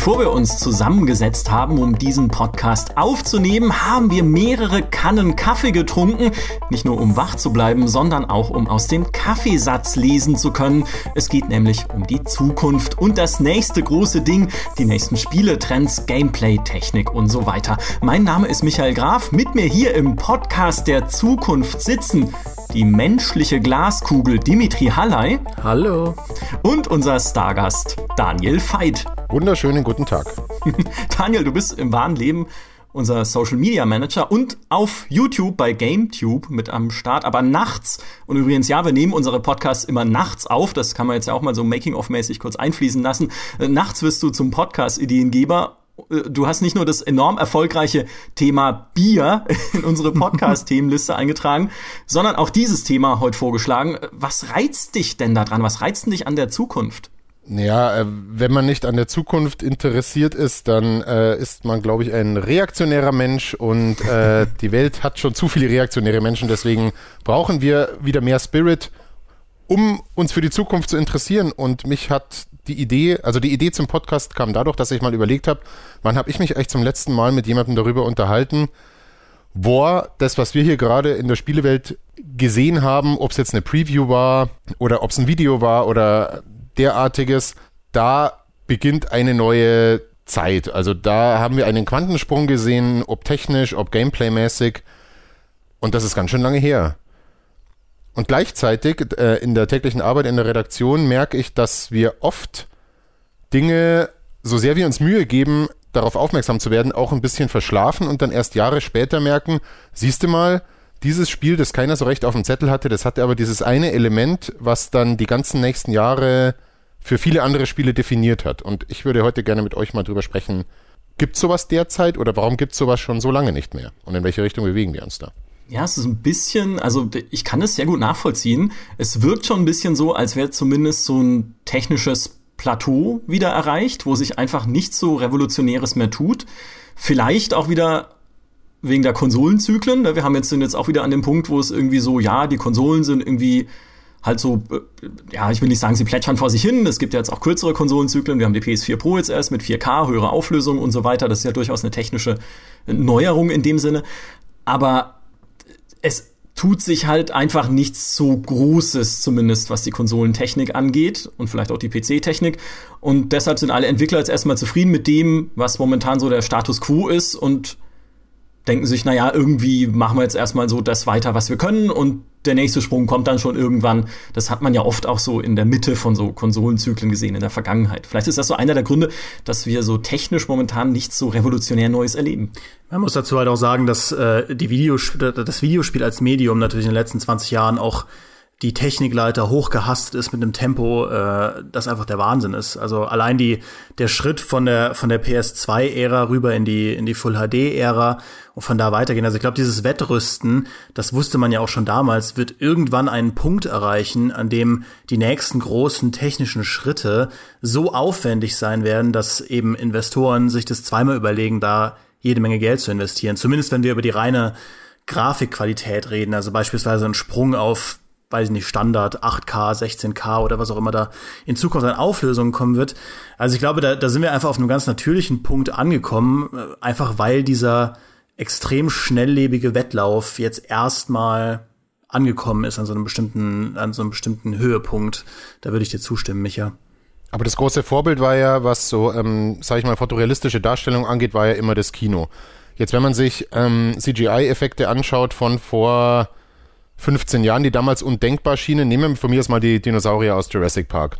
Bevor wir uns zusammengesetzt haben, um diesen Podcast aufzunehmen, haben wir mehrere Kannen Kaffee getrunken. Nicht nur um wach zu bleiben, sondern auch um aus dem Kaffeesatz lesen zu können. Es geht nämlich um die Zukunft und das nächste große Ding, die nächsten Spiele, Trends, Gameplay, Technik und so weiter. Mein Name ist Michael Graf. Mit mir hier im Podcast der Zukunft sitzen die menschliche Glaskugel Dimitri Halley. Hallo. Und unser Stargast Daniel Veit. Wunderschönen guten Tag. Daniel, du bist im wahren Leben unser Social Media Manager und auf YouTube bei GameTube mit am Start, aber nachts. Und übrigens, ja, wir nehmen unsere Podcasts immer nachts auf. Das kann man jetzt ja auch mal so Making-of-mäßig kurz einfließen lassen. Äh, nachts wirst du zum Podcast-Ideengeber äh, du hast nicht nur das enorm erfolgreiche Thema Bier in unsere Podcast-Themenliste eingetragen, sondern auch dieses Thema heute vorgeschlagen. Was reizt dich denn daran? Was reizt dich an der Zukunft? Ja, äh, wenn man nicht an der Zukunft interessiert ist, dann äh, ist man, glaube ich, ein reaktionärer Mensch und äh, die Welt hat schon zu viele reaktionäre Menschen. Deswegen brauchen wir wieder mehr Spirit, um uns für die Zukunft zu interessieren. Und mich hat die Idee, also die Idee zum Podcast kam dadurch, dass ich mal überlegt habe, wann habe ich mich eigentlich zum letzten Mal mit jemandem darüber unterhalten, wo das, was wir hier gerade in der Spielewelt gesehen haben, ob es jetzt eine Preview war oder ob es ein Video war oder derartiges, da beginnt eine neue Zeit. Also da haben wir einen Quantensprung gesehen, ob technisch, ob gameplaymäßig. Und das ist ganz schön lange her. Und gleichzeitig äh, in der täglichen Arbeit in der Redaktion merke ich, dass wir oft Dinge, so sehr wir uns Mühe geben, darauf aufmerksam zu werden, auch ein bisschen verschlafen und dann erst Jahre später merken, siehst du mal, dieses Spiel, das keiner so recht auf dem Zettel hatte, das hatte aber dieses eine Element, was dann die ganzen nächsten Jahre für viele andere Spiele definiert hat. Und ich würde heute gerne mit euch mal drüber sprechen, gibt es sowas derzeit oder warum gibt es sowas schon so lange nicht mehr? Und in welche Richtung bewegen wir uns da? Ja, es ist ein bisschen, also ich kann es sehr gut nachvollziehen. Es wirkt schon ein bisschen so, als wäre zumindest so ein technisches Plateau wieder erreicht, wo sich einfach nichts so Revolutionäres mehr tut. Vielleicht auch wieder wegen der Konsolenzyklen. Ne? Wir haben jetzt sind jetzt auch wieder an dem Punkt, wo es irgendwie so, ja, die Konsolen sind irgendwie halt so, äh, ja, ich will nicht sagen, sie plätschern vor sich hin. Es gibt ja jetzt auch kürzere Konsolenzyklen. Wir haben die PS4 Pro jetzt erst mit 4K, höhere Auflösung und so weiter. Das ist ja durchaus eine technische Neuerung in dem Sinne. Aber es tut sich halt einfach nichts so Großes, zumindest was die Konsolentechnik angeht und vielleicht auch die PC-Technik. Und deshalb sind alle Entwickler jetzt erstmal zufrieden mit dem, was momentan so der Status quo ist und denken sich, naja, irgendwie machen wir jetzt erstmal so das weiter, was wir können und der nächste Sprung kommt dann schon irgendwann. Das hat man ja oft auch so in der Mitte von so Konsolenzyklen gesehen in der Vergangenheit. Vielleicht ist das so einer der Gründe, dass wir so technisch momentan nichts so revolutionär Neues erleben. Man muss dazu halt auch sagen, dass äh, die Videos das Videospiel als Medium natürlich in den letzten 20 Jahren auch die Technikleiter hochgehastet ist mit einem Tempo, äh, das einfach der Wahnsinn ist. Also allein die der Schritt von der von der PS2-Ära rüber in die in die Full HD-Ära und von da weitergehen. Also ich glaube, dieses Wettrüsten, das wusste man ja auch schon damals, wird irgendwann einen Punkt erreichen, an dem die nächsten großen technischen Schritte so aufwendig sein werden, dass eben Investoren sich das zweimal überlegen, da jede Menge Geld zu investieren. Zumindest wenn wir über die reine Grafikqualität reden, also beispielsweise ein Sprung auf weiß ich nicht, Standard 8K, 16K oder was auch immer da in Zukunft an Auflösungen kommen wird. Also ich glaube, da, da sind wir einfach auf einem ganz natürlichen Punkt angekommen, äh, einfach weil dieser extrem schnelllebige Wettlauf jetzt erstmal angekommen ist an so einem bestimmten, an so einem bestimmten Höhepunkt. Da würde ich dir zustimmen, Micha. Aber das große Vorbild war ja, was so, ähm, sage ich mal, fotorealistische Darstellung angeht, war ja immer das Kino. Jetzt, wenn man sich ähm, CGI-Effekte anschaut von vor 15 Jahren, die damals undenkbar schienen. Nehmen wir von mir aus mal die Dinosaurier aus Jurassic Park.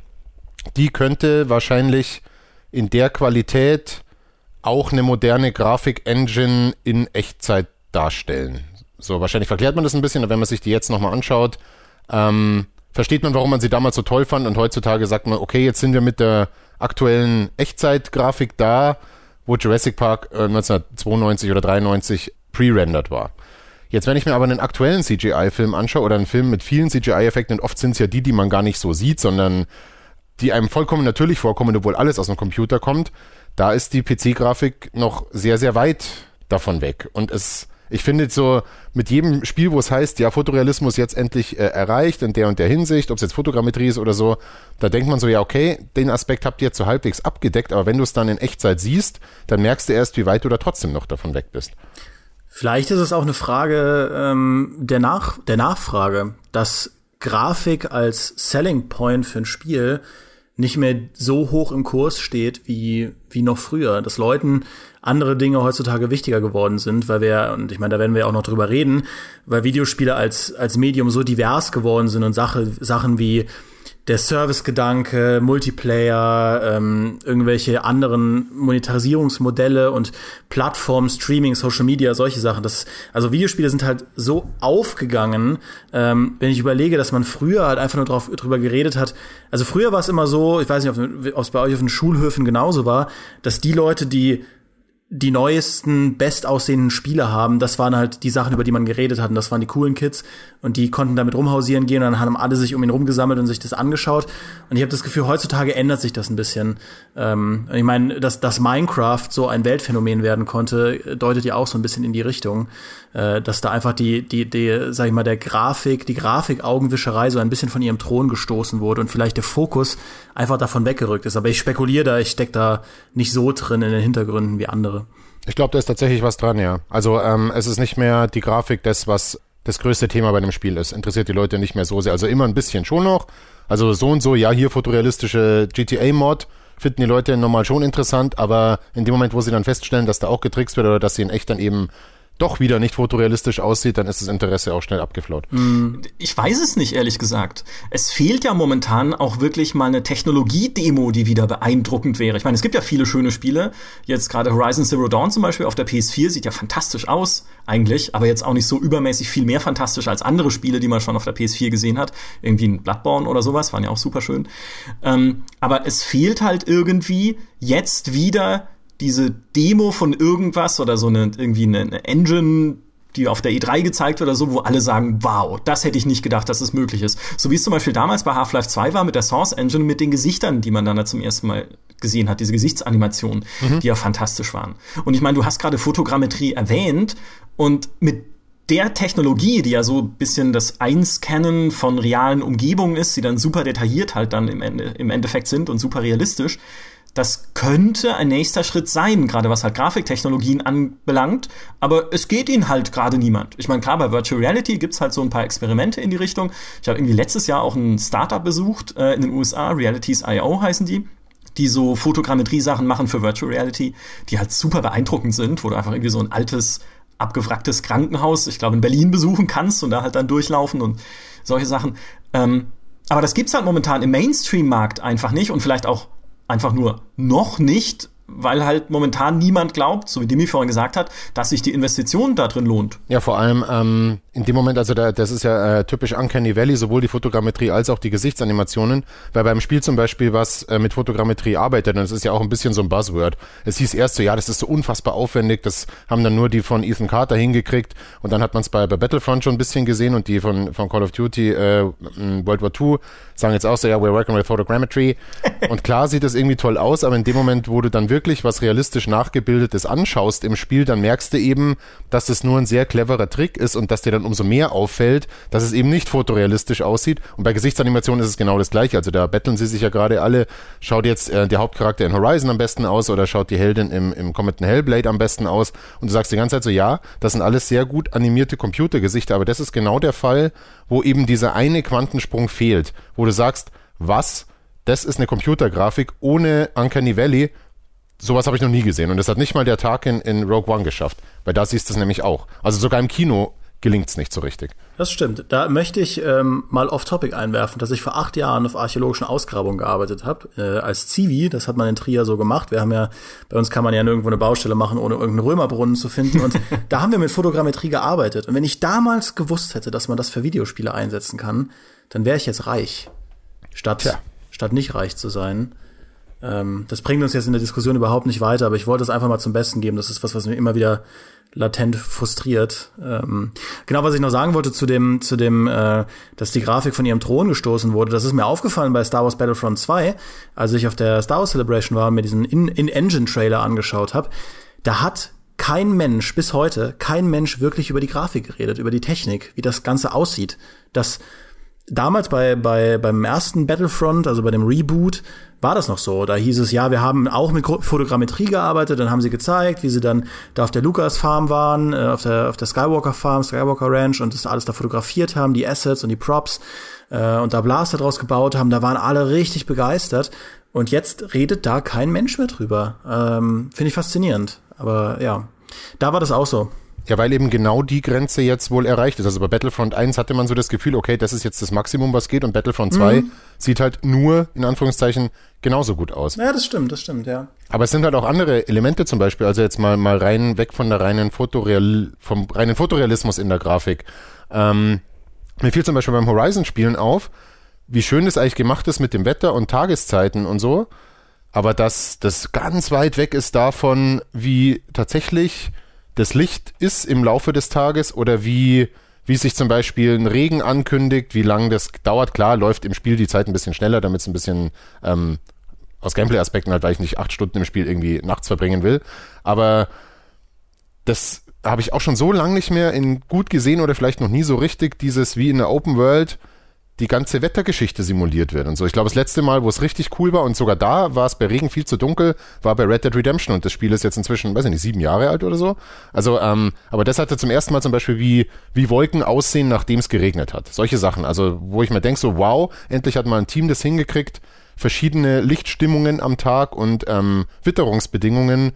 Die könnte wahrscheinlich in der Qualität auch eine moderne Grafik-Engine in Echtzeit darstellen. So, wahrscheinlich verklärt man das ein bisschen, aber wenn man sich die jetzt nochmal anschaut, ähm, versteht man, warum man sie damals so toll fand und heutzutage sagt man, okay, jetzt sind wir mit der aktuellen Echtzeit-Grafik da, wo Jurassic Park äh, 1992 oder 93 pre-rendered war. Jetzt, wenn ich mir aber einen aktuellen CGI-Film anschaue oder einen Film mit vielen CGI-Effekten, und oft sind es ja die, die man gar nicht so sieht, sondern die einem vollkommen natürlich vorkommen, obwohl alles aus dem Computer kommt, da ist die PC-Grafik noch sehr, sehr weit davon weg. Und es, Ich finde so, mit jedem Spiel, wo es heißt, ja, Fotorealismus jetzt endlich äh, erreicht in der und der Hinsicht, ob es jetzt Fotogrammetrie ist oder so, da denkt man so, ja, okay, den Aspekt habt ihr jetzt so halbwegs abgedeckt, aber wenn du es dann in Echtzeit siehst, dann merkst du erst, wie weit du da trotzdem noch davon weg bist. Vielleicht ist es auch eine Frage ähm, der, Nach der Nachfrage, dass Grafik als Selling Point für ein Spiel nicht mehr so hoch im Kurs steht wie, wie noch früher. Dass Leuten andere Dinge heutzutage wichtiger geworden sind, weil wir, und ich meine, da werden wir auch noch drüber reden, weil Videospiele als, als Medium so divers geworden sind und Sache, Sachen wie der Service-Gedanke, Multiplayer, ähm, irgendwelche anderen Monetarisierungsmodelle und Plattformen, Streaming, Social Media, solche Sachen. Das, also Videospiele sind halt so aufgegangen, ähm, wenn ich überlege, dass man früher halt einfach nur drauf, drüber geredet hat. Also früher war es immer so, ich weiß nicht, ob es bei euch auf den Schulhöfen genauso war, dass die Leute, die die neuesten, bestaussehenden Spiele haben, das waren halt die Sachen, über die man geredet hat. Und das waren die coolen Kids. Und die konnten damit rumhausieren gehen. Und dann haben alle sich um ihn rumgesammelt und sich das angeschaut. Und ich habe das Gefühl, heutzutage ändert sich das ein bisschen. Ähm, ich meine, dass, dass Minecraft so ein Weltphänomen werden konnte, deutet ja auch so ein bisschen in die Richtung. Äh, dass da einfach die, die, die, sag ich mal, der Grafik, die Grafik-Augenwischerei so ein bisschen von ihrem Thron gestoßen wurde. Und vielleicht der Fokus einfach davon weggerückt ist. Aber ich spekuliere da, ich steck da nicht so drin in den Hintergründen wie andere. Ich glaube, da ist tatsächlich was dran, ja. Also ähm, es ist nicht mehr die Grafik das, was das größte Thema bei dem Spiel ist. Interessiert die Leute nicht mehr so sehr. Also immer ein bisschen schon noch. Also so und so, ja, hier fotorealistische GTA-Mod finden die Leute normal schon interessant, aber in dem Moment, wo sie dann feststellen, dass da auch getrickst wird oder dass sie in echt dann eben doch wieder nicht fotorealistisch aussieht, dann ist das Interesse auch schnell abgeflaut. Hm. Ich weiß es nicht, ehrlich gesagt. Es fehlt ja momentan auch wirklich mal eine Technologie-Demo, die wieder beeindruckend wäre. Ich meine, es gibt ja viele schöne Spiele. Jetzt gerade Horizon Zero Dawn zum Beispiel auf der PS4 sieht ja fantastisch aus, eigentlich, aber jetzt auch nicht so übermäßig viel mehr fantastisch als andere Spiele, die man schon auf der PS4 gesehen hat. Irgendwie ein Bloodborne oder sowas, waren ja auch super schön. Ähm, aber es fehlt halt irgendwie jetzt wieder diese Demo von irgendwas oder so eine irgendwie eine, Engine, die auf der E3 gezeigt wird oder so, wo alle sagen, wow, das hätte ich nicht gedacht, dass es möglich ist. So wie es zum Beispiel damals bei Half-Life 2 war mit der Source Engine, mit den Gesichtern, die man dann da zum ersten Mal gesehen hat, diese Gesichtsanimationen, mhm. die ja fantastisch waren. Und ich meine, du hast gerade Fotogrammetrie erwähnt und mit der Technologie, die ja so ein bisschen das Einscannen von realen Umgebungen ist, die dann super detailliert halt dann im, Ende, im Endeffekt sind und super realistisch, das könnte ein nächster Schritt sein, gerade was halt Grafiktechnologien anbelangt, aber es geht ihnen halt gerade niemand. Ich meine, klar, bei Virtual Reality gibt's halt so ein paar Experimente in die Richtung. Ich habe irgendwie letztes Jahr auch ein Startup besucht äh, in den USA, Realities.io heißen die die so Fotogrammetrie-Sachen machen für Virtual Reality, die halt super beeindruckend sind, wo du einfach irgendwie so ein altes, abgewracktes Krankenhaus, ich glaube in Berlin besuchen kannst und da halt dann durchlaufen und solche Sachen. Ähm, aber das gibt's halt momentan im Mainstream-Markt einfach nicht und vielleicht auch einfach nur noch nicht weil halt momentan niemand glaubt, so wie Demi vorhin gesagt hat, dass sich die Investition da drin lohnt. Ja, vor allem ähm, in dem Moment, also da, das ist ja äh, typisch Uncanny Valley, sowohl die Fotogrammetrie als auch die Gesichtsanimationen, weil beim Spiel zum Beispiel was äh, mit Fotogrammetrie arbeitet, und das ist ja auch ein bisschen so ein Buzzword. Es hieß erst so, ja, das ist so unfassbar aufwendig, das haben dann nur die von Ethan Carter hingekriegt und dann hat man es bei, bei Battlefront schon ein bisschen gesehen und die von, von Call of Duty äh, World War II sagen jetzt auch so, ja, we're working with photogrammetry und klar sieht das irgendwie toll aus, aber in dem Moment, wo du dann wirklich wirklich was realistisch nachgebildetes anschaust im Spiel, dann merkst du eben, dass es nur ein sehr cleverer Trick ist und dass dir dann umso mehr auffällt, dass es eben nicht fotorealistisch aussieht. Und bei Gesichtsanimationen ist es genau das gleiche. Also da betteln sie sich ja gerade alle. Schaut jetzt äh, der Hauptcharakter in Horizon am besten aus oder schaut die Heldin im, im Comet Hellblade am besten aus? Und du sagst die ganze Zeit so, ja, das sind alles sehr gut animierte Computergesichter, aber das ist genau der Fall, wo eben dieser eine Quantensprung fehlt, wo du sagst, was? Das ist eine Computergrafik ohne Uncanny Valley sowas habe ich noch nie gesehen. Und das hat nicht mal der Tag in, in Rogue One geschafft. Weil da siehst du es nämlich auch. Also sogar im Kino gelingt es nicht so richtig. Das stimmt. Da möchte ich ähm, mal off-topic einwerfen, dass ich vor acht Jahren auf archäologischen Ausgrabungen gearbeitet habe, äh, als Zivi. Das hat man in Trier so gemacht. Wir haben ja, bei uns kann man ja nirgendwo eine Baustelle machen, ohne irgendeinen Römerbrunnen zu finden. Und da haben wir mit Fotogrammetrie gearbeitet. Und wenn ich damals gewusst hätte, dass man das für Videospiele einsetzen kann, dann wäre ich jetzt reich. Statt, Tja. statt nicht reich zu sein. Ähm, das bringt uns jetzt in der Diskussion überhaupt nicht weiter, aber ich wollte es einfach mal zum Besten geben. Das ist was, was mir immer wieder latent frustriert. Ähm, genau, was ich noch sagen wollte zu dem, zu dem, äh, dass die Grafik von ihrem Thron gestoßen wurde, das ist mir aufgefallen bei Star Wars Battlefront 2, als ich auf der Star Wars Celebration war und mir diesen In-Engine-Trailer angeschaut habe. Da hat kein Mensch bis heute, kein Mensch wirklich über die Grafik geredet, über die Technik, wie das Ganze aussieht. Das damals bei, bei, beim ersten Battlefront, also bei dem Reboot, war das noch so. Da hieß es, ja, wir haben auch mit Fotogrammetrie gearbeitet, dann haben sie gezeigt, wie sie dann da auf der Lucas Farm waren, äh, auf der, auf der Skywalker Farm, Skywalker Ranch und das alles da fotografiert haben, die Assets und die Props äh, und da Blaster draus gebaut haben. Da waren alle richtig begeistert. Und jetzt redet da kein Mensch mehr drüber. Ähm, Finde ich faszinierend. Aber ja, da war das auch so. Ja, weil eben genau die Grenze jetzt wohl erreicht ist. Also bei Battlefront 1 hatte man so das Gefühl, okay, das ist jetzt das Maximum, was geht und Battlefront 2 mhm. sieht halt nur, in Anführungszeichen, genauso gut aus. Ja, das stimmt, das stimmt, ja. Aber es sind halt auch andere Elemente zum Beispiel, also jetzt mal, mal rein weg von der reinen Fotoreal, vom reinen Fotorealismus in der Grafik. Ähm, mir fiel zum Beispiel beim Horizon-Spielen auf, wie schön das eigentlich gemacht ist mit dem Wetter und Tageszeiten und so. Aber dass das ganz weit weg ist davon, wie tatsächlich das Licht ist im Laufe des Tages oder wie, wie sich zum Beispiel ein Regen ankündigt, wie lange das dauert. Klar, läuft im Spiel die Zeit ein bisschen schneller, damit es ein bisschen ähm, aus Gameplay-Aspekten halt, weil ich nicht acht Stunden im Spiel irgendwie nachts verbringen will. Aber das habe ich auch schon so lange nicht mehr in gut gesehen oder vielleicht noch nie so richtig, dieses wie in der Open World die ganze Wettergeschichte simuliert wird und so. Ich glaube, das letzte Mal, wo es richtig cool war und sogar da war es bei Regen viel zu dunkel, war bei Red Dead Redemption und das Spiel ist jetzt inzwischen, weiß ich nicht, sieben Jahre alt oder so. Also, ähm, aber das hatte zum ersten Mal zum Beispiel, wie, wie Wolken aussehen, nachdem es geregnet hat. Solche Sachen. Also, wo ich mir denke, so, wow, endlich hat mal ein Team das hingekriegt, verschiedene Lichtstimmungen am Tag und ähm, Witterungsbedingungen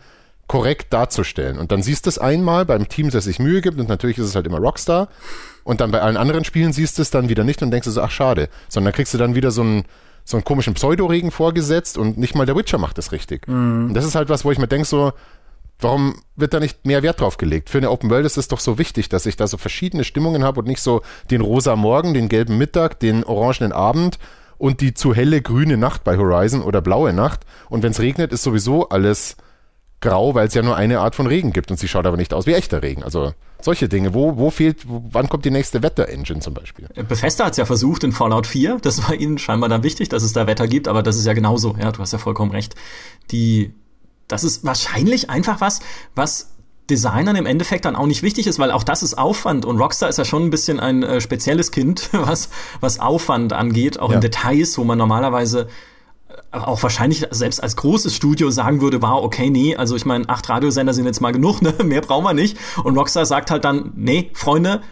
korrekt darzustellen. Und dann siehst du es einmal beim Team, das sich Mühe gibt und natürlich ist es halt immer Rockstar. Und dann bei allen anderen Spielen siehst du es dann wieder nicht und denkst du so, ach schade. Sondern dann kriegst du dann wieder so einen, so einen komischen Pseudoregen vorgesetzt und nicht mal der Witcher macht das richtig. Mhm. Und das ist halt was, wo ich mir denke so, warum wird da nicht mehr Wert drauf gelegt? Für eine Open World ist es doch so wichtig, dass ich da so verschiedene Stimmungen habe und nicht so den rosa Morgen, den gelben Mittag, den orangenen Abend und die zu helle grüne Nacht bei Horizon oder blaue Nacht. Und wenn es regnet, ist sowieso alles grau, weil es ja nur eine Art von Regen gibt und sie schaut aber nicht aus wie echter Regen. Also solche Dinge. Wo, wo fehlt, wo, wann kommt die nächste Wetter-Engine zum Beispiel? Bethesda hat es ja versucht in Fallout 4. Das war ihnen scheinbar dann wichtig, dass es da Wetter gibt, aber das ist ja genauso. Ja, du hast ja vollkommen recht. Die, das ist wahrscheinlich einfach was, was Designern im Endeffekt dann auch nicht wichtig ist, weil auch das ist Aufwand und Rockstar ist ja schon ein bisschen ein äh, spezielles Kind, was, was Aufwand angeht, auch ja. in Details, wo man normalerweise auch wahrscheinlich selbst als großes Studio sagen würde, wow, okay, nee, also ich meine, acht Radiosender sind jetzt mal genug, ne? mehr brauchen wir nicht. Und Rockstar sagt halt dann, nee, Freunde,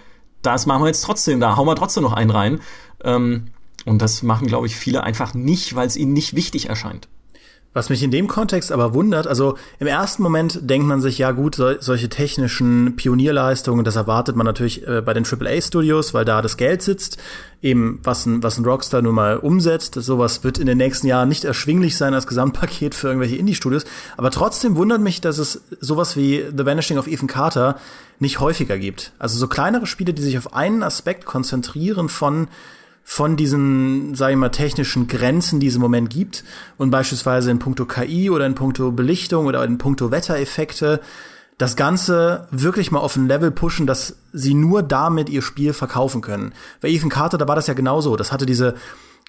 das machen wir jetzt trotzdem, da hauen wir trotzdem noch einen rein. Ähm, und das machen, glaube ich, viele einfach nicht, weil es ihnen nicht wichtig erscheint. Was mich in dem Kontext aber wundert, also im ersten Moment denkt man sich, ja gut, so, solche technischen Pionierleistungen, das erwartet man natürlich äh, bei den AAA-Studios, weil da das Geld sitzt, eben was ein, was ein Rockstar nun mal umsetzt. Sowas wird in den nächsten Jahren nicht erschwinglich sein als Gesamtpaket für irgendwelche Indie-Studios. Aber trotzdem wundert mich, dass es sowas wie The Vanishing of Ethan Carter nicht häufiger gibt. Also so kleinere Spiele, die sich auf einen Aspekt konzentrieren von von diesen, sage ich mal, technischen Grenzen, die es im Moment gibt und beispielsweise in puncto KI oder in puncto Belichtung oder in puncto Wettereffekte das Ganze wirklich mal auf ein Level pushen, dass sie nur damit ihr Spiel verkaufen können. Bei Ethan Carter, da war das ja genauso. Das hatte diese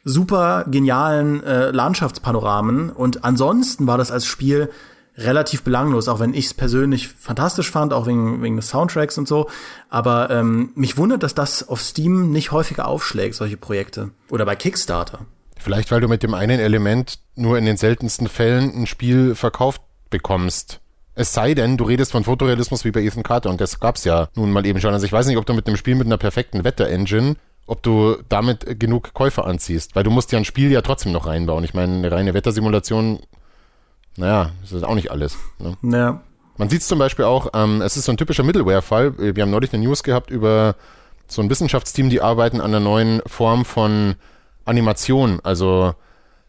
super genialen äh, Landschaftspanoramen und ansonsten war das als Spiel relativ belanglos, auch wenn ich es persönlich fantastisch fand, auch wegen, wegen des Soundtracks und so. Aber ähm, mich wundert, dass das auf Steam nicht häufiger aufschlägt, solche Projekte. Oder bei Kickstarter. Vielleicht, weil du mit dem einen Element nur in den seltensten Fällen ein Spiel verkauft bekommst. Es sei denn, du redest von Fotorealismus wie bei Ethan Carter und das gab's ja nun mal eben schon. Also ich weiß nicht, ob du mit einem Spiel mit einer perfekten Wetter-Engine ob du damit genug Käufer anziehst, weil du musst ja ein Spiel ja trotzdem noch reinbauen. Ich meine, eine reine Wettersimulation naja, das ist auch nicht alles. Ne? Ja. Man sieht es zum Beispiel auch, ähm, es ist so ein typischer Middleware-Fall. Wir haben neulich eine News gehabt über so ein Wissenschaftsteam, die arbeiten an einer neuen Form von Animation. Also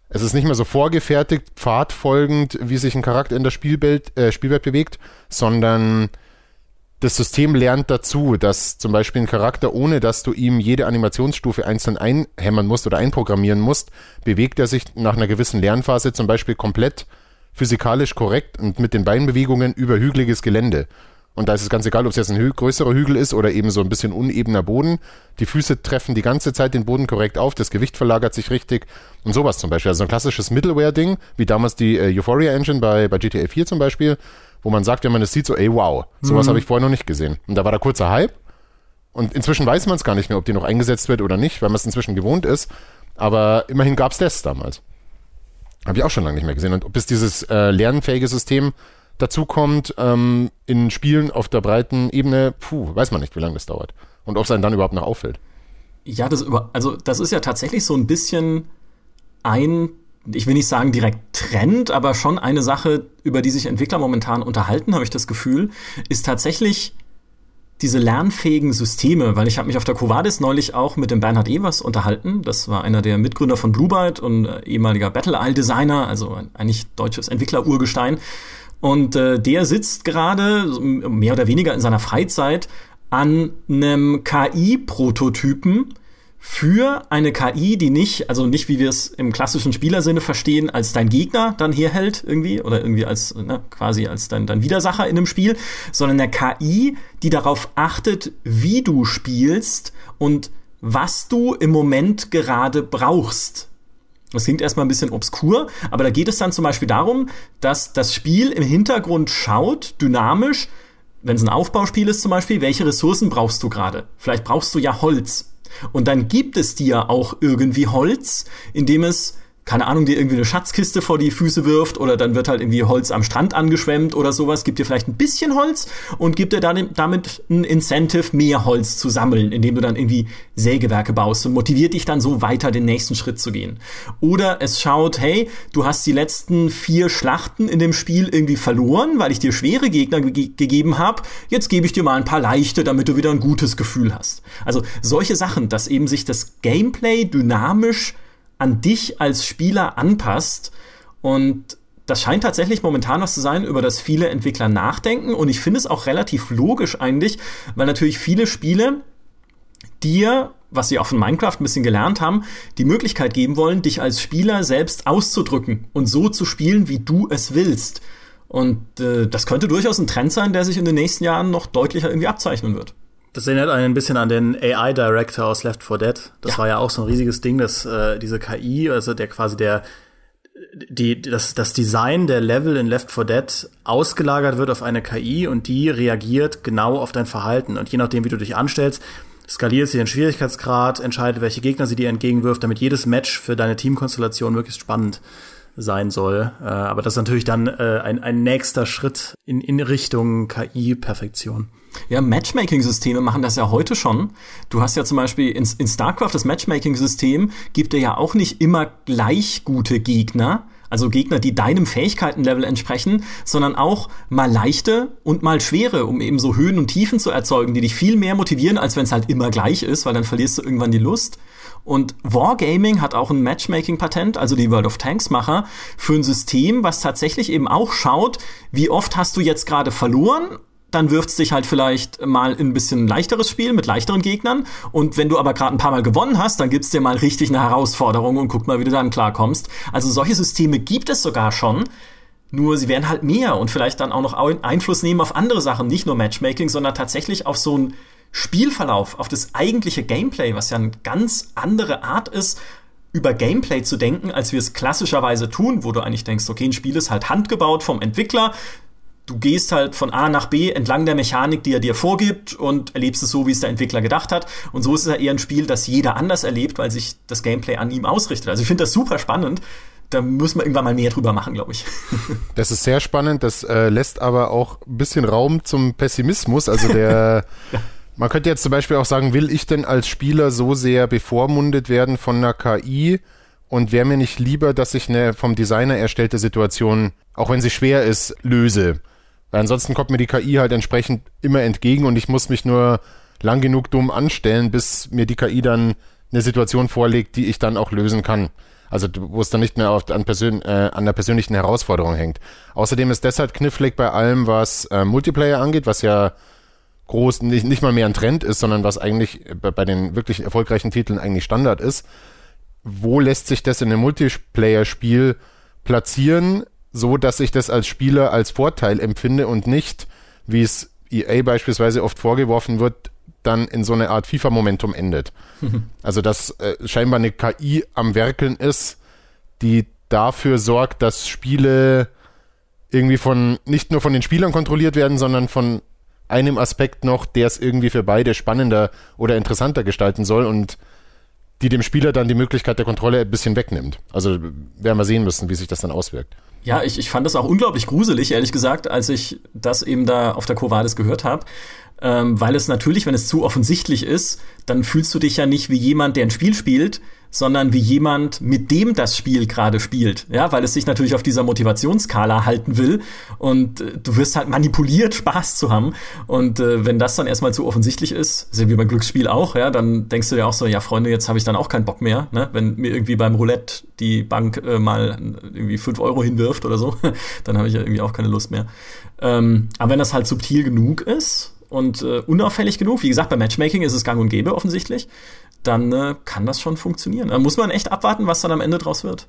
es ist nicht mehr so vorgefertigt, pfadfolgend, wie sich ein Charakter in der Spielwelt, äh, Spielwelt bewegt, sondern das System lernt dazu, dass zum Beispiel ein Charakter, ohne dass du ihm jede Animationsstufe einzeln einhämmern musst oder einprogrammieren musst, bewegt er sich nach einer gewissen Lernphase zum Beispiel komplett physikalisch korrekt und mit den Beinbewegungen über hügeliges Gelände. Und da ist es ganz egal, ob es jetzt ein hü größerer Hügel ist oder eben so ein bisschen unebener Boden. Die Füße treffen die ganze Zeit den Boden korrekt auf, das Gewicht verlagert sich richtig und sowas zum Beispiel. Also ein klassisches Middleware-Ding, wie damals die äh, Euphoria Engine bei, bei GTA 4 zum Beispiel, wo man sagt, wenn man es sieht, so, ey, wow, sowas mhm. habe ich vorher noch nicht gesehen. Und da war der kurzer Hype. Und inzwischen weiß man es gar nicht mehr, ob die noch eingesetzt wird oder nicht, weil man es inzwischen gewohnt ist. Aber immerhin gab es das damals. Habe ich auch schon lange nicht mehr gesehen. Und bis dieses äh, lernfähige System dazu kommt, ähm, in Spielen auf der breiten Ebene, puh, weiß man nicht, wie lange das dauert. Und ob es einem dann überhaupt noch auffällt. Ja, das also das ist ja tatsächlich so ein bisschen ein, ich will nicht sagen direkt Trend, aber schon eine Sache, über die sich Entwickler momentan unterhalten, habe ich das Gefühl, ist tatsächlich diese lernfähigen Systeme, weil ich habe mich auf der Covadis neulich auch mit dem Bernhard Evers unterhalten. Das war einer der Mitgründer von Blue Byte und äh, ehemaliger Battle Isle Designer, also eigentlich deutsches Entwickler-Urgestein. Und äh, der sitzt gerade mehr oder weniger in seiner Freizeit an einem KI-Prototypen für eine KI, die nicht, also nicht wie wir es im klassischen Spielersinne verstehen, als dein Gegner dann herhält irgendwie oder irgendwie als ne, quasi als dein, dein Widersacher in einem Spiel, sondern eine KI, die darauf achtet, wie du spielst und was du im Moment gerade brauchst. Das klingt erstmal ein bisschen obskur, aber da geht es dann zum Beispiel darum, dass das Spiel im Hintergrund schaut, dynamisch, wenn es ein Aufbauspiel ist zum Beispiel, welche Ressourcen brauchst du gerade? Vielleicht brauchst du ja Holz. Und dann gibt es dir auch irgendwie Holz, indem es keine Ahnung, dir irgendwie eine Schatzkiste vor die Füße wirft oder dann wird halt irgendwie Holz am Strand angeschwemmt oder sowas, gibt dir vielleicht ein bisschen Holz und gibt dir dann damit ein Incentive, mehr Holz zu sammeln, indem du dann irgendwie Sägewerke baust und motiviert dich dann so weiter den nächsten Schritt zu gehen. Oder es schaut, hey, du hast die letzten vier Schlachten in dem Spiel irgendwie verloren, weil ich dir schwere Gegner ge gegeben habe, jetzt gebe ich dir mal ein paar leichte, damit du wieder ein gutes Gefühl hast. Also solche Sachen, dass eben sich das Gameplay dynamisch an dich als Spieler anpasst. Und das scheint tatsächlich momentan was zu sein, über das viele Entwickler nachdenken. Und ich finde es auch relativ logisch eigentlich, weil natürlich viele Spiele dir, was sie auch von Minecraft ein bisschen gelernt haben, die Möglichkeit geben wollen, dich als Spieler selbst auszudrücken und so zu spielen, wie du es willst. Und äh, das könnte durchaus ein Trend sein, der sich in den nächsten Jahren noch deutlicher irgendwie abzeichnen wird. Das erinnert einen ein bisschen an den AI-Director aus Left 4 Dead. Das ja. war ja auch so ein riesiges Ding, dass äh, diese KI, also der quasi der die, das, das Design der Level in Left 4 Dead ausgelagert wird auf eine KI und die reagiert genau auf dein Verhalten. Und je nachdem, wie du dich anstellst, skaliert sie den Schwierigkeitsgrad, entscheidet, welche Gegner sie dir entgegenwirft, damit jedes Match für deine Teamkonstellation möglichst spannend sein soll. Äh, aber das ist natürlich dann äh, ein, ein nächster Schritt in, in Richtung KI-Perfektion. Ja, Matchmaking-Systeme machen das ja heute schon. Du hast ja zum Beispiel in, in StarCraft das Matchmaking-System gibt dir ja auch nicht immer gleich gute Gegner, also Gegner, die deinem Fähigkeitenlevel entsprechen, sondern auch mal leichte und mal schwere, um eben so Höhen und Tiefen zu erzeugen, die dich viel mehr motivieren, als wenn es halt immer gleich ist, weil dann verlierst du irgendwann die Lust. Und Wargaming hat auch ein Matchmaking-Patent, also die World of Tanks-Macher, für ein System, was tatsächlich eben auch schaut, wie oft hast du jetzt gerade verloren dann wirft es dich halt vielleicht mal in ein bisschen leichteres Spiel mit leichteren Gegnern. Und wenn du aber gerade ein paar Mal gewonnen hast, dann gibt's dir mal richtig eine Herausforderung und guck mal, wie du dann klarkommst. Also solche Systeme gibt es sogar schon. Nur sie werden halt mehr und vielleicht dann auch noch Einfluss nehmen auf andere Sachen, nicht nur Matchmaking, sondern tatsächlich auf so einen Spielverlauf, auf das eigentliche Gameplay, was ja eine ganz andere Art ist, über Gameplay zu denken, als wir es klassischerweise tun, wo du eigentlich denkst, okay, ein Spiel ist halt handgebaut vom Entwickler, du gehst halt von A nach B entlang der Mechanik, die er dir vorgibt und erlebst es so, wie es der Entwickler gedacht hat. Und so ist es ja eher ein Spiel, das jeder anders erlebt, weil sich das Gameplay an ihm ausrichtet. Also ich finde das super spannend. Da müssen wir irgendwann mal mehr drüber machen, glaube ich. Das ist sehr spannend. Das äh, lässt aber auch ein bisschen Raum zum Pessimismus. Also der, ja. man könnte jetzt zum Beispiel auch sagen, will ich denn als Spieler so sehr bevormundet werden von einer KI? Und wäre mir nicht lieber, dass ich eine vom Designer erstellte Situation, auch wenn sie schwer ist, löse? Weil ansonsten kommt mir die KI halt entsprechend immer entgegen und ich muss mich nur lang genug dumm anstellen, bis mir die KI dann eine Situation vorlegt, die ich dann auch lösen kann. Also wo es dann nicht mehr auf, an, Persön äh, an der persönlichen Herausforderung hängt. Außerdem ist das halt knifflig bei allem, was äh, Multiplayer angeht, was ja groß nicht, nicht mal mehr ein Trend ist, sondern was eigentlich bei, bei den wirklich erfolgreichen Titeln eigentlich Standard ist. Wo lässt sich das in einem Multiplayer-Spiel platzieren, so dass ich das als Spieler als Vorteil empfinde und nicht, wie es EA beispielsweise oft vorgeworfen wird, dann in so eine Art FIFA-Momentum endet. Also dass äh, scheinbar eine KI am Werkeln ist, die dafür sorgt, dass Spiele irgendwie von nicht nur von den Spielern kontrolliert werden, sondern von einem Aspekt noch, der es irgendwie für beide spannender oder interessanter gestalten soll und die dem Spieler dann die Möglichkeit der Kontrolle ein bisschen wegnimmt. Also werden wir sehen müssen, wie sich das dann auswirkt. Ja, ich, ich fand das auch unglaublich gruselig, ehrlich gesagt, als ich das eben da auf der Covades gehört habe ähm, weil es natürlich, wenn es zu offensichtlich ist, dann fühlst du dich ja nicht wie jemand, der ein Spiel spielt, sondern wie jemand, mit dem das Spiel gerade spielt. Ja, weil es sich natürlich auf dieser Motivationskala halten will und äh, du wirst halt manipuliert, Spaß zu haben. Und äh, wenn das dann erstmal zu offensichtlich ist, ist ja wie beim Glücksspiel auch, ja, dann denkst du ja auch so, ja, Freunde, jetzt habe ich dann auch keinen Bock mehr, ne? Wenn mir irgendwie beim Roulette die Bank äh, mal irgendwie fünf Euro hinwirft oder so, dann habe ich ja irgendwie auch keine Lust mehr. Ähm, aber wenn das halt subtil genug ist, und äh, unauffällig genug, wie gesagt, bei Matchmaking ist es gang und gäbe offensichtlich, dann äh, kann das schon funktionieren. Da muss man echt abwarten, was dann am Ende draus wird.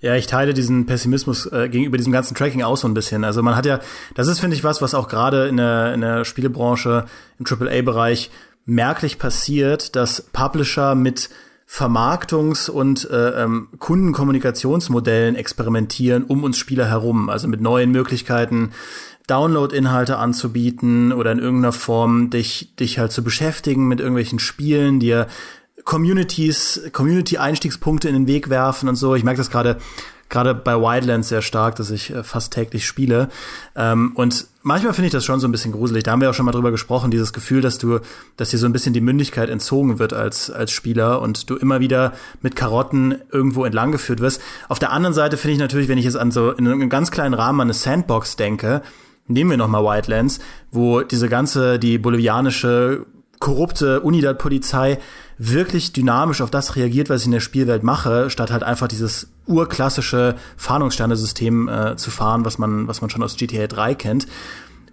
Ja, ich teile diesen Pessimismus äh, gegenüber diesem ganzen Tracking auch so ein bisschen. Also man hat ja, das ist, finde ich, was, was auch gerade in der, in der Spielebranche, im AAA-Bereich merklich passiert, dass Publisher mit Vermarktungs- und äh, ähm, Kundenkommunikationsmodellen experimentieren um uns Spieler herum, also mit neuen Möglichkeiten, Download-Inhalte anzubieten oder in irgendeiner Form dich, dich halt zu beschäftigen mit irgendwelchen Spielen, dir Communities, Community-Einstiegspunkte in den Weg werfen und so. Ich merke das gerade gerade bei Wildlands sehr stark, dass ich äh, fast täglich spiele. Ähm, und manchmal finde ich das schon so ein bisschen gruselig. Da haben wir auch schon mal drüber gesprochen, dieses Gefühl, dass du, dass dir so ein bisschen die Mündigkeit entzogen wird als, als Spieler und du immer wieder mit Karotten irgendwo entlang geführt wirst. Auf der anderen Seite finde ich natürlich, wenn ich jetzt an so in einem ganz kleinen Rahmen an eine Sandbox denke, nehmen wir nochmal Wildlands, wo diese ganze, die bolivianische korrupte Unidad-Polizei wirklich dynamisch auf das reagiert, was ich in der Spielwelt mache, statt halt einfach dieses urklassische Fahndungssterne-System äh, zu fahren, was man, was man schon aus GTA 3 kennt.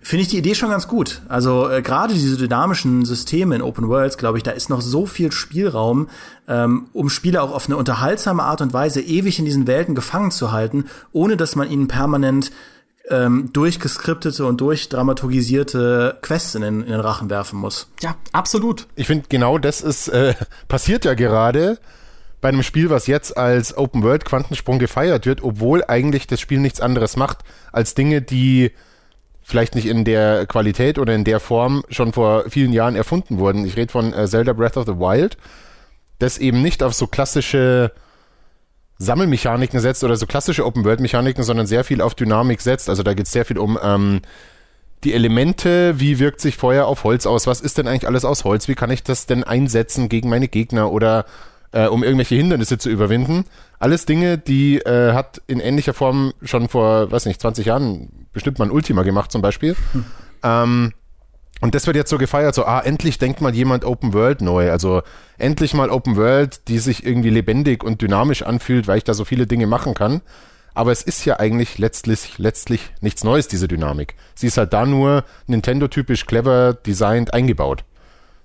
Finde ich die Idee schon ganz gut. Also äh, gerade diese dynamischen Systeme in Open Worlds, glaube ich, da ist noch so viel Spielraum, ähm, um Spieler auch auf eine unterhaltsame Art und Weise ewig in diesen Welten gefangen zu halten, ohne dass man ihnen permanent ähm, durchgeskriptete und durchdramaturgisierte Quests in den, in den Rachen werfen muss. Ja, absolut. Ich finde, genau das ist äh, passiert ja gerade bei einem Spiel, was jetzt als Open World Quantensprung gefeiert wird, obwohl eigentlich das Spiel nichts anderes macht als Dinge, die vielleicht nicht in der Qualität oder in der Form schon vor vielen Jahren erfunden wurden. Ich rede von äh, Zelda Breath of the Wild, das eben nicht auf so klassische Sammelmechaniken setzt oder so klassische Open-World-Mechaniken, sondern sehr viel auf Dynamik setzt. Also da geht es sehr viel um ähm, die Elemente, wie wirkt sich Feuer auf Holz aus, was ist denn eigentlich alles aus Holz, wie kann ich das denn einsetzen gegen meine Gegner oder äh, um irgendwelche Hindernisse zu überwinden. Alles Dinge, die äh, hat in ähnlicher Form schon vor, weiß nicht, 20 Jahren bestimmt mal ein Ultima gemacht zum Beispiel. Hm. Ähm, und das wird jetzt so gefeiert, so, ah, endlich denkt mal jemand Open World neu. Also endlich mal Open World, die sich irgendwie lebendig und dynamisch anfühlt, weil ich da so viele Dinge machen kann. Aber es ist ja eigentlich letztlich, letztlich nichts Neues, diese Dynamik. Sie ist halt da nur Nintendo-typisch clever designt eingebaut.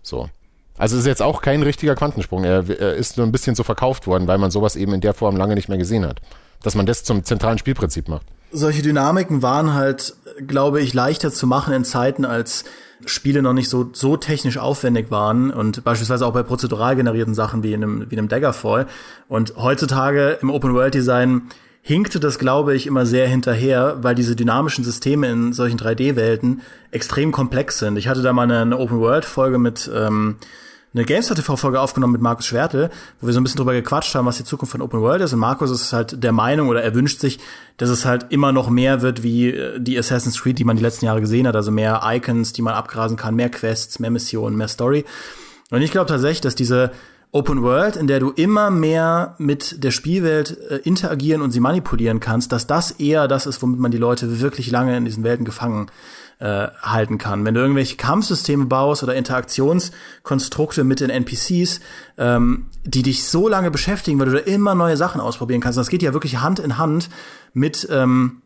So. Also es ist jetzt auch kein richtiger Quantensprung. Er, er ist nur ein bisschen so verkauft worden, weil man sowas eben in der Form lange nicht mehr gesehen hat. Dass man das zum zentralen Spielprinzip macht. Solche Dynamiken waren halt, glaube ich, leichter zu machen in Zeiten, als Spiele noch nicht so, so technisch aufwendig waren und beispielsweise auch bei prozedural generierten Sachen wie in einem, wie in einem Daggerfall. Und heutzutage im Open-World-Design hinkte das, glaube ich, immer sehr hinterher, weil diese dynamischen Systeme in solchen 3D-Welten extrem komplex sind. Ich hatte da mal eine, Open-World-Folge mit ähm, eine GameStar TV-Folge aufgenommen mit Markus Schwertel, wo wir so ein bisschen drüber gequatscht haben, was die Zukunft von Open World ist. Und Markus ist halt der Meinung oder er wünscht sich, dass es halt immer noch mehr wird wie äh, die Assassin's Creed, die man die letzten Jahre gesehen hat. Also mehr Icons, die man abgrasen kann, mehr Quests, mehr Missionen, mehr Story. Und ich glaube tatsächlich, dass diese Open World, in der du immer mehr mit der Spielwelt äh, interagieren und sie manipulieren kannst, dass das eher das ist, womit man die Leute wirklich lange in diesen Welten gefangen äh, halten kann. Wenn du irgendwelche Kampfsysteme baust oder Interaktionskonstrukte mit den NPCs, ähm, die dich so lange beschäftigen, weil du da immer neue Sachen ausprobieren kannst. Das geht ja wirklich Hand in Hand mit ähm,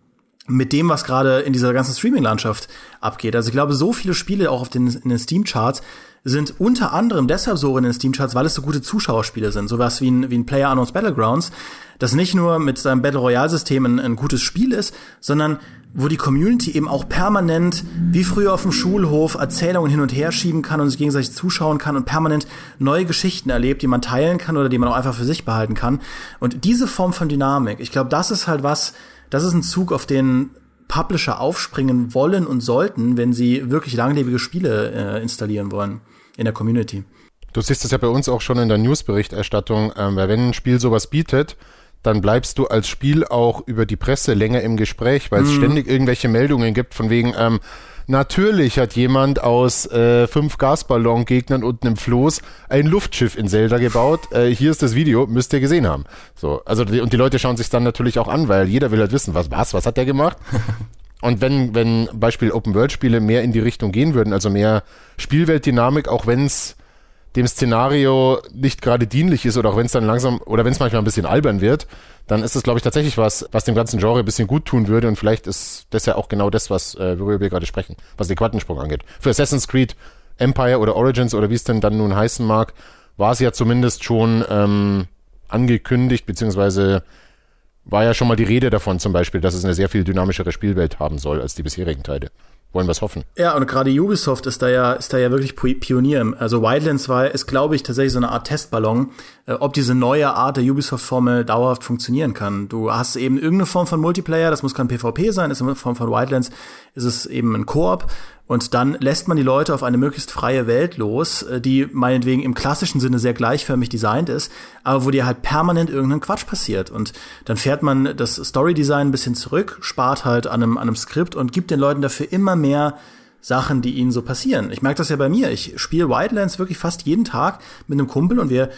mit dem, was gerade in dieser ganzen Streaming-Landschaft abgeht. Also ich glaube, so viele Spiele auch auf den, in den Steam-Charts sind unter anderem deshalb so in den Steam-Charts, weil es so gute Zuschauerspiele sind. Sowas wie ein, wie ein Player Unknowns Battlegrounds, das nicht nur mit seinem Battle Royale-System ein, ein gutes Spiel ist, sondern wo die Community eben auch permanent, wie früher auf dem Schulhof, Erzählungen hin und her schieben kann und sich gegenseitig zuschauen kann und permanent neue Geschichten erlebt, die man teilen kann oder die man auch einfach für sich behalten kann. Und diese Form von Dynamik, ich glaube, das ist halt was, das ist ein Zug, auf den Publisher aufspringen wollen und sollten, wenn sie wirklich langlebige Spiele äh, installieren wollen in der Community. Du siehst es ja bei uns auch schon in der Newsberichterstattung, ähm, weil wenn ein Spiel sowas bietet, dann bleibst du als Spiel auch über die Presse länger im Gespräch, weil es mhm. ständig irgendwelche Meldungen gibt von wegen, ähm, natürlich hat jemand aus äh, fünf Gasballon-Gegnern unten im Floß ein Luftschiff in Zelda gebaut. Äh, hier ist das Video, müsst ihr gesehen haben. So, also die, und die Leute schauen sich dann natürlich auch an, weil jeder will halt wissen, was, was, was hat der gemacht? Und wenn, wenn Beispiel Open-World-Spiele mehr in die Richtung gehen würden, also mehr Spielweltdynamik, auch wenn es dem Szenario nicht gerade dienlich ist oder auch wenn es dann langsam oder wenn es manchmal ein bisschen albern wird, dann ist es, glaube ich, tatsächlich was, was dem ganzen Genre ein bisschen gut tun würde und vielleicht ist das ja auch genau das, was äh, worüber wir gerade sprechen, was den Quantensprung angeht. Für Assassin's Creed Empire oder Origins oder wie es denn dann nun heißen mag, war es ja zumindest schon ähm, angekündigt, beziehungsweise war ja schon mal die Rede davon zum Beispiel, dass es eine sehr viel dynamischere Spielwelt haben soll als die bisherigen Teile wollen wir es hoffen. Ja, und gerade Ubisoft ist da ja, ist da ja wirklich Pionier. Also Wildlands war, ist, glaube ich, tatsächlich so eine Art Testballon, ob diese neue Art der Ubisoft-Formel dauerhaft funktionieren kann. Du hast eben irgendeine Form von Multiplayer, das muss kein PvP sein, ist in Form von Wildlands, ist es eben ein Koop. Und dann lässt man die Leute auf eine möglichst freie Welt los, äh, die meinetwegen im klassischen Sinne sehr gleichförmig designt ist, aber wo dir halt permanent irgendein Quatsch passiert. Und dann fährt man das Story-Design ein bisschen zurück, spart halt an einem, an einem Skript und gibt den Leuten dafür immer mehr Sachen, die ihnen so passieren. Ich merke das ja bei mir. Ich spiele Wildlands wirklich fast jeden Tag mit einem Kumpel und wir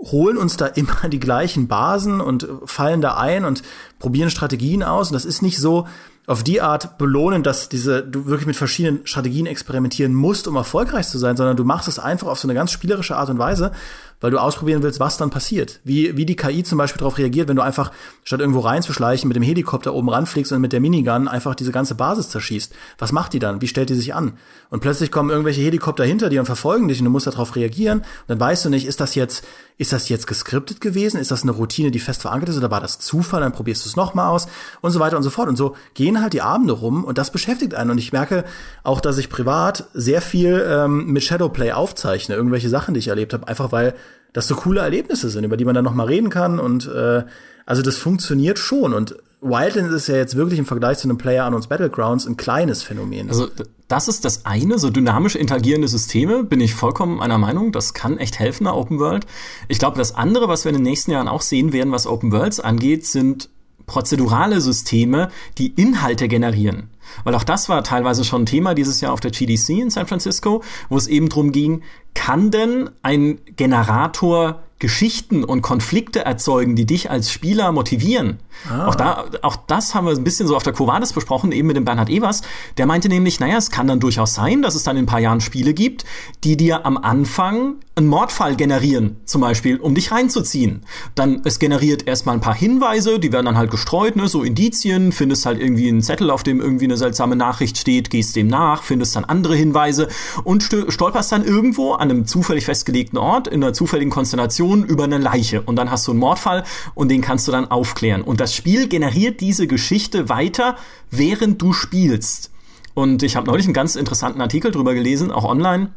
holen uns da immer die gleichen Basen und fallen da ein und probieren Strategien aus. Und das ist nicht so, auf die Art belohnen, dass diese, du wirklich mit verschiedenen Strategien experimentieren musst, um erfolgreich zu sein, sondern du machst es einfach auf so eine ganz spielerische Art und Weise weil du ausprobieren willst, was dann passiert. Wie, wie die KI zum Beispiel darauf reagiert, wenn du einfach statt irgendwo reinzuschleichen mit dem Helikopter oben ranfliegst und mit der Minigun einfach diese ganze Basis zerschießt. Was macht die dann? Wie stellt die sich an? Und plötzlich kommen irgendwelche Helikopter hinter dir und verfolgen dich und du musst darauf reagieren. Und dann weißt du nicht, ist das jetzt, ist das jetzt geskriptet gewesen? Ist das eine Routine, die fest verankert ist oder war das Zufall? Dann probierst du es nochmal aus und so weiter und so fort. Und so gehen halt die Abende rum und das beschäftigt einen. Und ich merke auch, dass ich privat sehr viel ähm, mit Shadowplay aufzeichne, irgendwelche Sachen, die ich erlebt habe, einfach weil das so coole Erlebnisse sind, über die man dann noch mal reden kann und äh, also das funktioniert schon und Wildlands ist ja jetzt wirklich im Vergleich zu einem Player Unknowns Battlegrounds ein kleines Phänomen. Also das ist das eine, so dynamisch interagierende Systeme, bin ich vollkommen einer Meinung. Das kann echt helfen, der Open World. Ich glaube, das andere, was wir in den nächsten Jahren auch sehen werden, was Open Worlds angeht, sind prozedurale Systeme, die Inhalte generieren. Weil auch das war teilweise schon ein Thema dieses Jahr auf der GDC in San Francisco, wo es eben drum ging, kann denn ein Generator Geschichten und Konflikte erzeugen, die dich als Spieler motivieren. Ah. Auch, da, auch das haben wir ein bisschen so auf der Covades besprochen, eben mit dem Bernhard Evers. Der meinte nämlich, naja, es kann dann durchaus sein, dass es dann in ein paar Jahren Spiele gibt, die dir am Anfang einen Mordfall generieren, zum Beispiel, um dich reinzuziehen. Dann, es generiert erstmal ein paar Hinweise, die werden dann halt gestreut, ne, so Indizien, findest halt irgendwie einen Zettel, auf dem irgendwie eine seltsame Nachricht steht, gehst dem nach, findest dann andere Hinweise und stolperst dann irgendwo an einem zufällig festgelegten Ort, in einer zufälligen Konstellation über eine Leiche. Und dann hast du einen Mordfall und den kannst du dann aufklären. Und das Spiel generiert diese Geschichte weiter, während du spielst. Und ich habe neulich einen ganz interessanten Artikel drüber gelesen, auch online,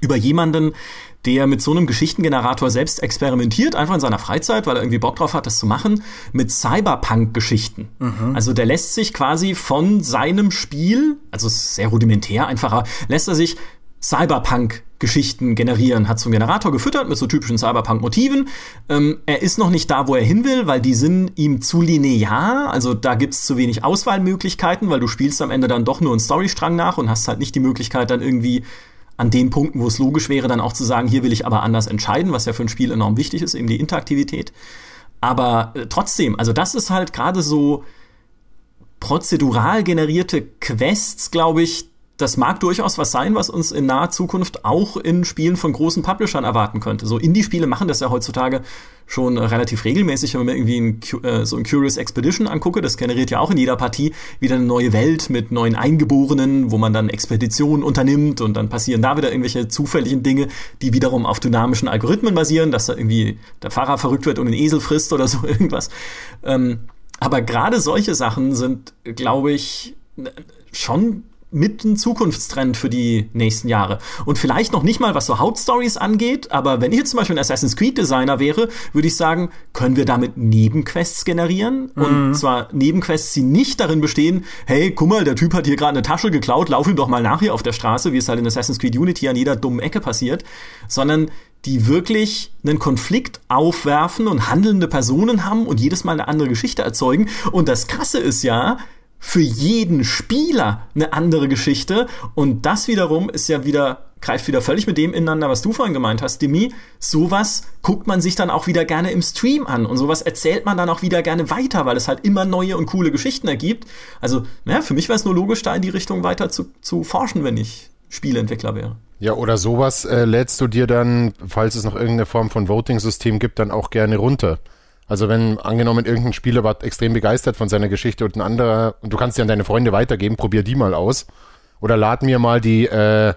über jemanden, der mit so einem Geschichtengenerator selbst experimentiert, einfach in seiner Freizeit, weil er irgendwie Bock drauf hat, das zu machen, mit Cyberpunk-Geschichten. Mhm. Also der lässt sich quasi von seinem Spiel, also sehr rudimentär einfacher, lässt er sich Cyberpunk-Geschichten generieren, hat einen Generator gefüttert mit so typischen Cyberpunk-Motiven. Ähm, er ist noch nicht da, wo er hin will, weil die sind ihm zu linear. Also da gibt's zu wenig Auswahlmöglichkeiten, weil du spielst am Ende dann doch nur einen Storystrang nach und hast halt nicht die Möglichkeit, dann irgendwie an den Punkten, wo es logisch wäre, dann auch zu sagen, hier will ich aber anders entscheiden, was ja für ein Spiel enorm wichtig ist, eben die Interaktivität. Aber äh, trotzdem, also das ist halt gerade so prozedural generierte Quests, glaube ich, das mag durchaus was sein, was uns in naher Zukunft auch in Spielen von großen Publishern erwarten könnte. So Indie-Spiele machen das ja heutzutage schon relativ regelmäßig, wenn man irgendwie ein, äh, so ein Curious Expedition angucke, das generiert ja auch in jeder Partie wieder eine neue Welt mit neuen Eingeborenen, wo man dann Expeditionen unternimmt und dann passieren da wieder irgendwelche zufälligen Dinge, die wiederum auf dynamischen Algorithmen basieren, dass da irgendwie der Fahrer verrückt wird und einen Esel frisst oder so irgendwas. Ähm, aber gerade solche Sachen sind, glaube ich, schon mit ein Zukunftstrend für die nächsten Jahre. Und vielleicht noch nicht mal, was so Hauptstories angeht, aber wenn ich jetzt zum Beispiel ein Assassin's Creed Designer wäre, würde ich sagen, können wir damit Nebenquests generieren? Mhm. Und zwar Nebenquests, die nicht darin bestehen, hey, guck mal, der Typ hat hier gerade eine Tasche geklaut, lauf ihm doch mal nach hier auf der Straße, wie es halt in Assassin's Creed Unity an jeder dummen Ecke passiert, sondern die wirklich einen Konflikt aufwerfen und handelnde Personen haben und jedes Mal eine andere Geschichte erzeugen. Und das Krasse ist ja, für jeden Spieler eine andere Geschichte. Und das wiederum ist ja wieder, greift wieder völlig mit dem ineinander, was du vorhin gemeint hast, Demi. Sowas guckt man sich dann auch wieder gerne im Stream an und sowas erzählt man dann auch wieder gerne weiter, weil es halt immer neue und coole Geschichten ergibt. Also, naja, für mich wäre es nur logisch, da in die Richtung weiter zu, zu forschen, wenn ich Spieleentwickler wäre. Ja, oder sowas äh, lädst du dir dann, falls es noch irgendeine Form von Voting-System gibt, dann auch gerne runter. Also wenn angenommen irgendein Spieler war extrem begeistert von seiner Geschichte und ein anderer, und du kannst die an deine Freunde weitergeben, probier die mal aus. Oder lad mir mal die äh,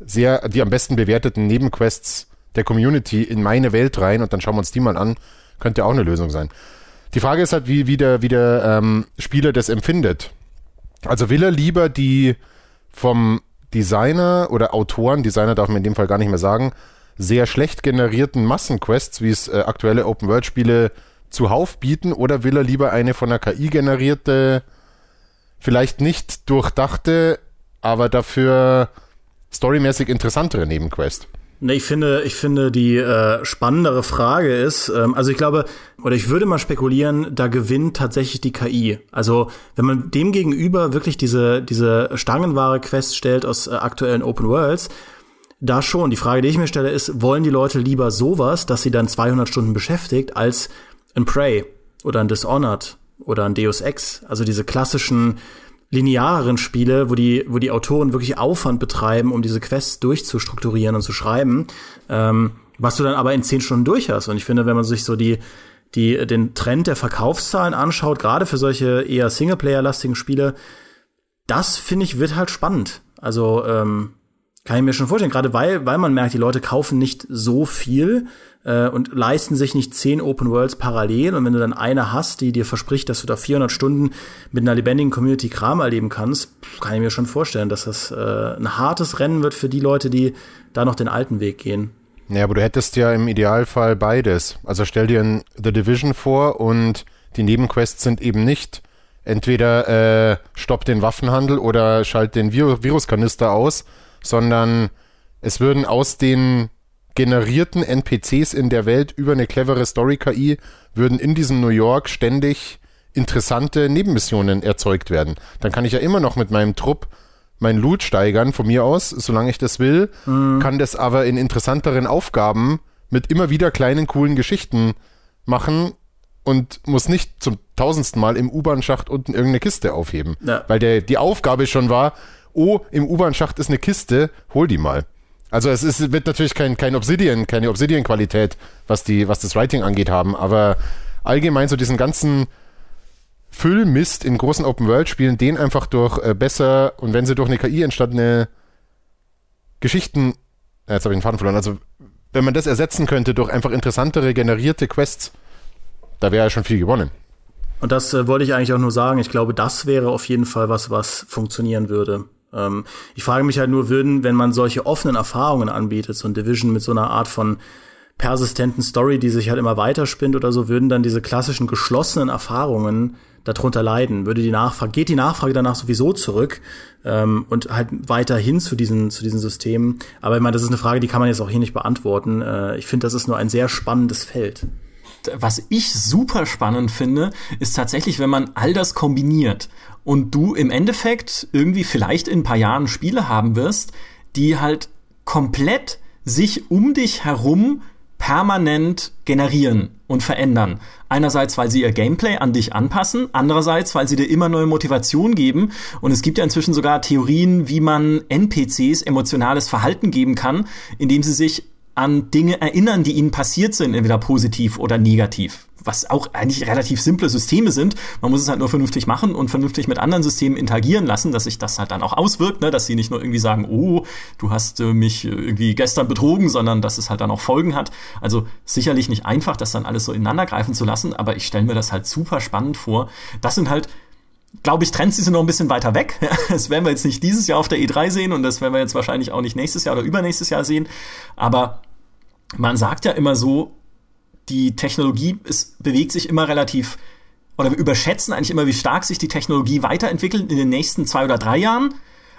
sehr, die am besten bewerteten Nebenquests der Community in meine Welt rein und dann schauen wir uns die mal an. Könnte auch eine Lösung sein. Die Frage ist halt, wie, wie der, wie der ähm, Spieler das empfindet. Also will er lieber die vom Designer oder Autoren, Designer darf man in dem Fall gar nicht mehr sagen, sehr schlecht generierten Massenquests, wie es äh, aktuelle Open-World-Spiele zuhauf bieten, oder will er lieber eine von der KI generierte, vielleicht nicht durchdachte, aber dafür storymäßig interessantere Nebenquest? Ne, ich finde, ich finde, die äh, spannendere Frage ist, ähm, also ich glaube, oder ich würde mal spekulieren, da gewinnt tatsächlich die KI. Also wenn man dem gegenüber wirklich diese, diese stangenware Quest stellt aus äh, aktuellen Open Worlds, da schon. Die Frage, die ich mir stelle, ist, wollen die Leute lieber sowas, dass sie dann 200 Stunden beschäftigt, als ein Prey oder ein Dishonored oder ein Deus Ex? Also diese klassischen linearen Spiele, wo die, wo die Autoren wirklich Aufwand betreiben, um diese Quests durchzustrukturieren und zu schreiben, ähm, was du dann aber in 10 Stunden durch hast. Und ich finde, wenn man sich so die, die, den Trend der Verkaufszahlen anschaut, gerade für solche eher Singleplayer-lastigen Spiele, das finde ich wird halt spannend. Also ähm, kann ich mir schon vorstellen, gerade weil, weil man merkt, die Leute kaufen nicht so viel äh, und leisten sich nicht zehn Open Worlds parallel. Und wenn du dann eine hast, die dir verspricht, dass du da 400 Stunden mit einer lebendigen Community Kram erleben kannst, kann ich mir schon vorstellen, dass das äh, ein hartes Rennen wird für die Leute, die da noch den alten Weg gehen. Ja, aber du hättest ja im Idealfall beides. Also stell dir ein The Division vor und die Nebenquests sind eben nicht entweder äh, stopp den Waffenhandel oder schalt den Vir Viruskanister aus, sondern es würden aus den generierten NPCs in der Welt über eine clevere Story-KI würden in diesem New York ständig interessante Nebenmissionen erzeugt werden. Dann kann ich ja immer noch mit meinem Trupp mein Loot steigern, von mir aus, solange ich das will, mhm. kann das aber in interessanteren Aufgaben mit immer wieder kleinen, coolen Geschichten machen und muss nicht zum tausendsten Mal im U-Bahn-Schacht unten irgendeine Kiste aufheben. Ja. Weil der, die Aufgabe schon war, oh, im U-Bahn-Schacht ist eine Kiste, hol die mal. Also es ist, wird natürlich kein, kein Obsidian, keine Obsidian-Qualität, was, was das Writing angeht haben, aber allgemein so diesen ganzen Füllmist in großen Open-World-Spielen, den einfach durch äh, besser und wenn sie durch eine KI entstandene Geschichten, äh, jetzt habe ich den Faden verloren, also wenn man das ersetzen könnte durch einfach interessantere generierte Quests, da wäre ja schon viel gewonnen. Und das äh, wollte ich eigentlich auch nur sagen. Ich glaube, das wäre auf jeden Fall was, was funktionieren würde. Ähm, ich frage mich halt nur, würden, wenn man solche offenen Erfahrungen anbietet, so ein Division mit so einer Art von persistenten Story, die sich halt immer weiterspinnt oder so, würden dann diese klassischen geschlossenen Erfahrungen darunter leiden? Würde die Nachfrage, geht die Nachfrage danach sowieso zurück ähm, und halt weiter hin zu diesen, zu diesen Systemen? Aber ich meine, das ist eine Frage, die kann man jetzt auch hier nicht beantworten. Äh, ich finde, das ist nur ein sehr spannendes Feld was ich super spannend finde, ist tatsächlich, wenn man all das kombiniert und du im Endeffekt irgendwie vielleicht in ein paar Jahren Spiele haben wirst, die halt komplett sich um dich herum permanent generieren und verändern. Einerseits, weil sie ihr Gameplay an dich anpassen, andererseits, weil sie dir immer neue Motivation geben. Und es gibt ja inzwischen sogar Theorien, wie man NPCs emotionales Verhalten geben kann, indem sie sich an Dinge erinnern, die ihnen passiert sind, entweder positiv oder negativ. Was auch eigentlich relativ simple Systeme sind. Man muss es halt nur vernünftig machen und vernünftig mit anderen Systemen interagieren lassen, dass sich das halt dann auch auswirkt, ne? dass sie nicht nur irgendwie sagen, oh, du hast äh, mich irgendwie gestern betrogen, sondern dass es halt dann auch Folgen hat. Also sicherlich nicht einfach, das dann alles so ineinander greifen zu lassen, aber ich stelle mir das halt super spannend vor. Das sind halt glaube ich, Trends, die sind noch ein bisschen weiter weg. Das werden wir jetzt nicht dieses Jahr auf der E3 sehen und das werden wir jetzt wahrscheinlich auch nicht nächstes Jahr oder übernächstes Jahr sehen. Aber man sagt ja immer so, die Technologie es bewegt sich immer relativ oder wir überschätzen eigentlich immer, wie stark sich die Technologie weiterentwickelt in den nächsten zwei oder drei Jahren.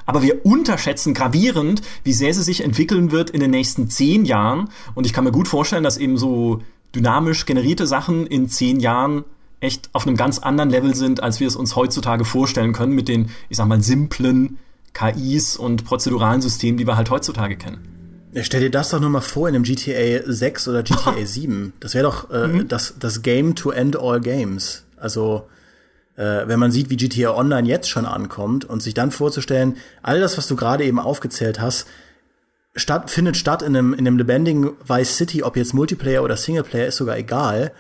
Aber wir unterschätzen gravierend, wie sehr sie sich entwickeln wird in den nächsten zehn Jahren. Und ich kann mir gut vorstellen, dass eben so dynamisch generierte Sachen in zehn Jahren echt auf einem ganz anderen Level sind, als wir es uns heutzutage vorstellen können mit den, ich sag mal, simplen KIs und prozeduralen Systemen, die wir halt heutzutage kennen. Ja, stell dir das doch nur mal vor in einem GTA 6 oder GTA 7. Das wäre doch äh, mhm. das, das Game to end all games. Also, äh, wenn man sieht, wie GTA Online jetzt schon ankommt und sich dann vorzustellen, all das, was du gerade eben aufgezählt hast, statt, findet statt in einem, in einem lebendigen Vice City, ob jetzt Multiplayer oder Singleplayer, ist sogar egal.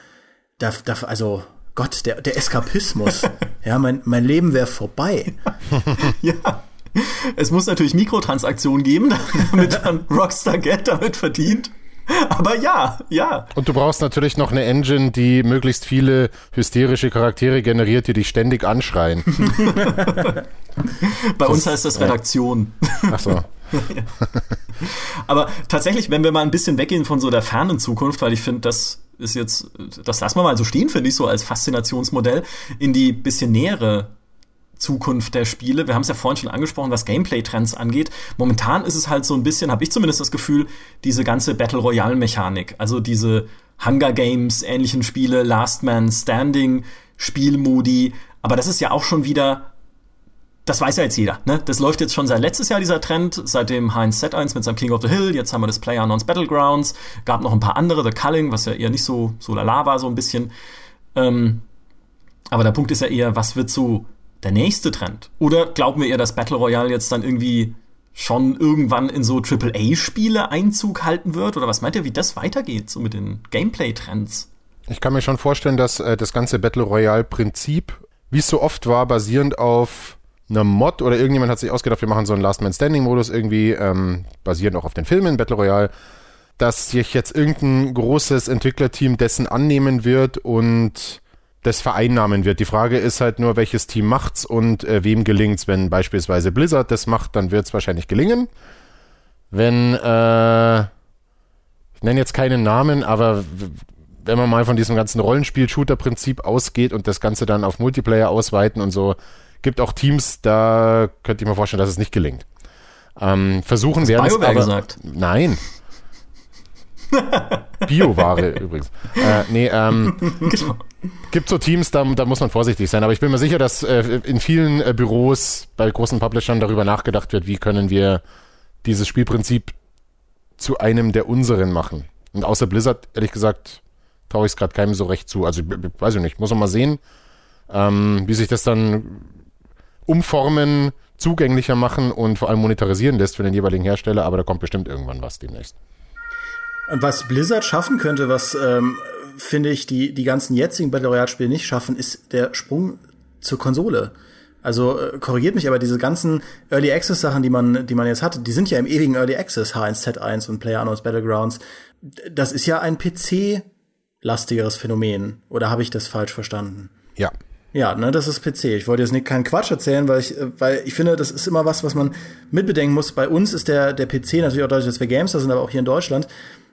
Da, da, also, Gott, der, der Eskapismus. ja, mein, mein Leben wäre vorbei. ja. Es muss natürlich Mikrotransaktionen geben, damit dann Rockstar Geld damit verdient. Aber ja, ja. Und du brauchst natürlich noch eine Engine, die möglichst viele hysterische Charaktere generiert, die dich ständig anschreien. Bei das, uns heißt das Redaktion. Ach so. Aber tatsächlich, wenn wir mal ein bisschen weggehen von so der fernen Zukunft, weil ich finde, das ist jetzt, das lassen wir mal so stehen, finde ich, so als Faszinationsmodell, in die bisschen nähere Zukunft der Spiele. Wir haben es ja vorhin schon angesprochen, was Gameplay-Trends angeht. Momentan ist es halt so ein bisschen, habe ich zumindest das Gefühl, diese ganze Battle Royale-Mechanik, also diese Hunger Games ähnlichen Spiele, Last Man Standing Spielmodi. Aber das ist ja auch schon wieder, das weiß ja jetzt jeder. Ne? Das läuft jetzt schon seit letztes Jahr dieser Trend, seitdem Heinz Z1 mit seinem King of the Hill. Jetzt haben wir das Player Unknowns Battlegrounds. Gab noch ein paar andere, The Culling, was ja eher nicht so so lala war so ein bisschen. Ähm, aber der Punkt ist ja eher, was wird so der nächste Trend? Oder glauben wir eher, dass Battle Royale jetzt dann irgendwie schon irgendwann in so AAA-Spiele Einzug halten wird? Oder was meint ihr, wie das weitergeht, so mit den Gameplay-Trends? Ich kann mir schon vorstellen, dass äh, das ganze Battle Royale-Prinzip, wie es so oft war, basierend auf einer Mod oder irgendjemand hat sich ausgedacht, wir machen so einen Last Man Standing-Modus irgendwie, ähm, basierend auch auf den Filmen Battle Royale, dass sich jetzt irgendein großes Entwicklerteam dessen annehmen wird und das vereinnahmen wird. Die Frage ist halt nur, welches Team macht's und äh, wem gelingt's. Wenn beispielsweise Blizzard das macht, dann wird's wahrscheinlich gelingen. Wenn, äh, ich nenne jetzt keinen Namen, aber wenn man mal von diesem ganzen Rollenspiel-Shooter-Prinzip ausgeht und das Ganze dann auf Multiplayer ausweiten und so, gibt auch Teams, da könnte ich mir vorstellen, dass es nicht gelingt. Ähm, versuchen werden es aber. Gesagt. Nein. Bioware übrigens. Äh, nee, ähm, genau. gibt so Teams, da, da muss man vorsichtig sein. Aber ich bin mir sicher, dass äh, in vielen äh, Büros bei großen Publishern darüber nachgedacht wird, wie können wir dieses Spielprinzip zu einem der unseren machen. Und außer Blizzard, ehrlich gesagt, traue ich es gerade keinem so recht zu. Also, weiß ich nicht, muss man mal sehen, ähm, wie sich das dann umformen, zugänglicher machen und vor allem monetarisieren lässt für den jeweiligen Hersteller. Aber da kommt bestimmt irgendwann was demnächst. Was Blizzard schaffen könnte, was ähm, finde ich die die ganzen jetzigen Battle Royale Spiele nicht schaffen, ist der Sprung zur Konsole. Also äh, korrigiert mich, aber diese ganzen Early Access Sachen, die man die man jetzt hat, die sind ja im ewigen Early Access H1Z1 und PlayerUnknown's Battlegrounds. Das ist ja ein PC lastigeres Phänomen oder habe ich das falsch verstanden? Ja. Ja, ne, das ist PC. Ich wollte jetzt nicht keinen Quatsch erzählen, weil ich, äh, weil ich finde, das ist immer was, was man mitbedenken muss. Bei uns ist der, der PC natürlich auch dadurch, dass wir Gamester sind, aber auch hier in Deutschland,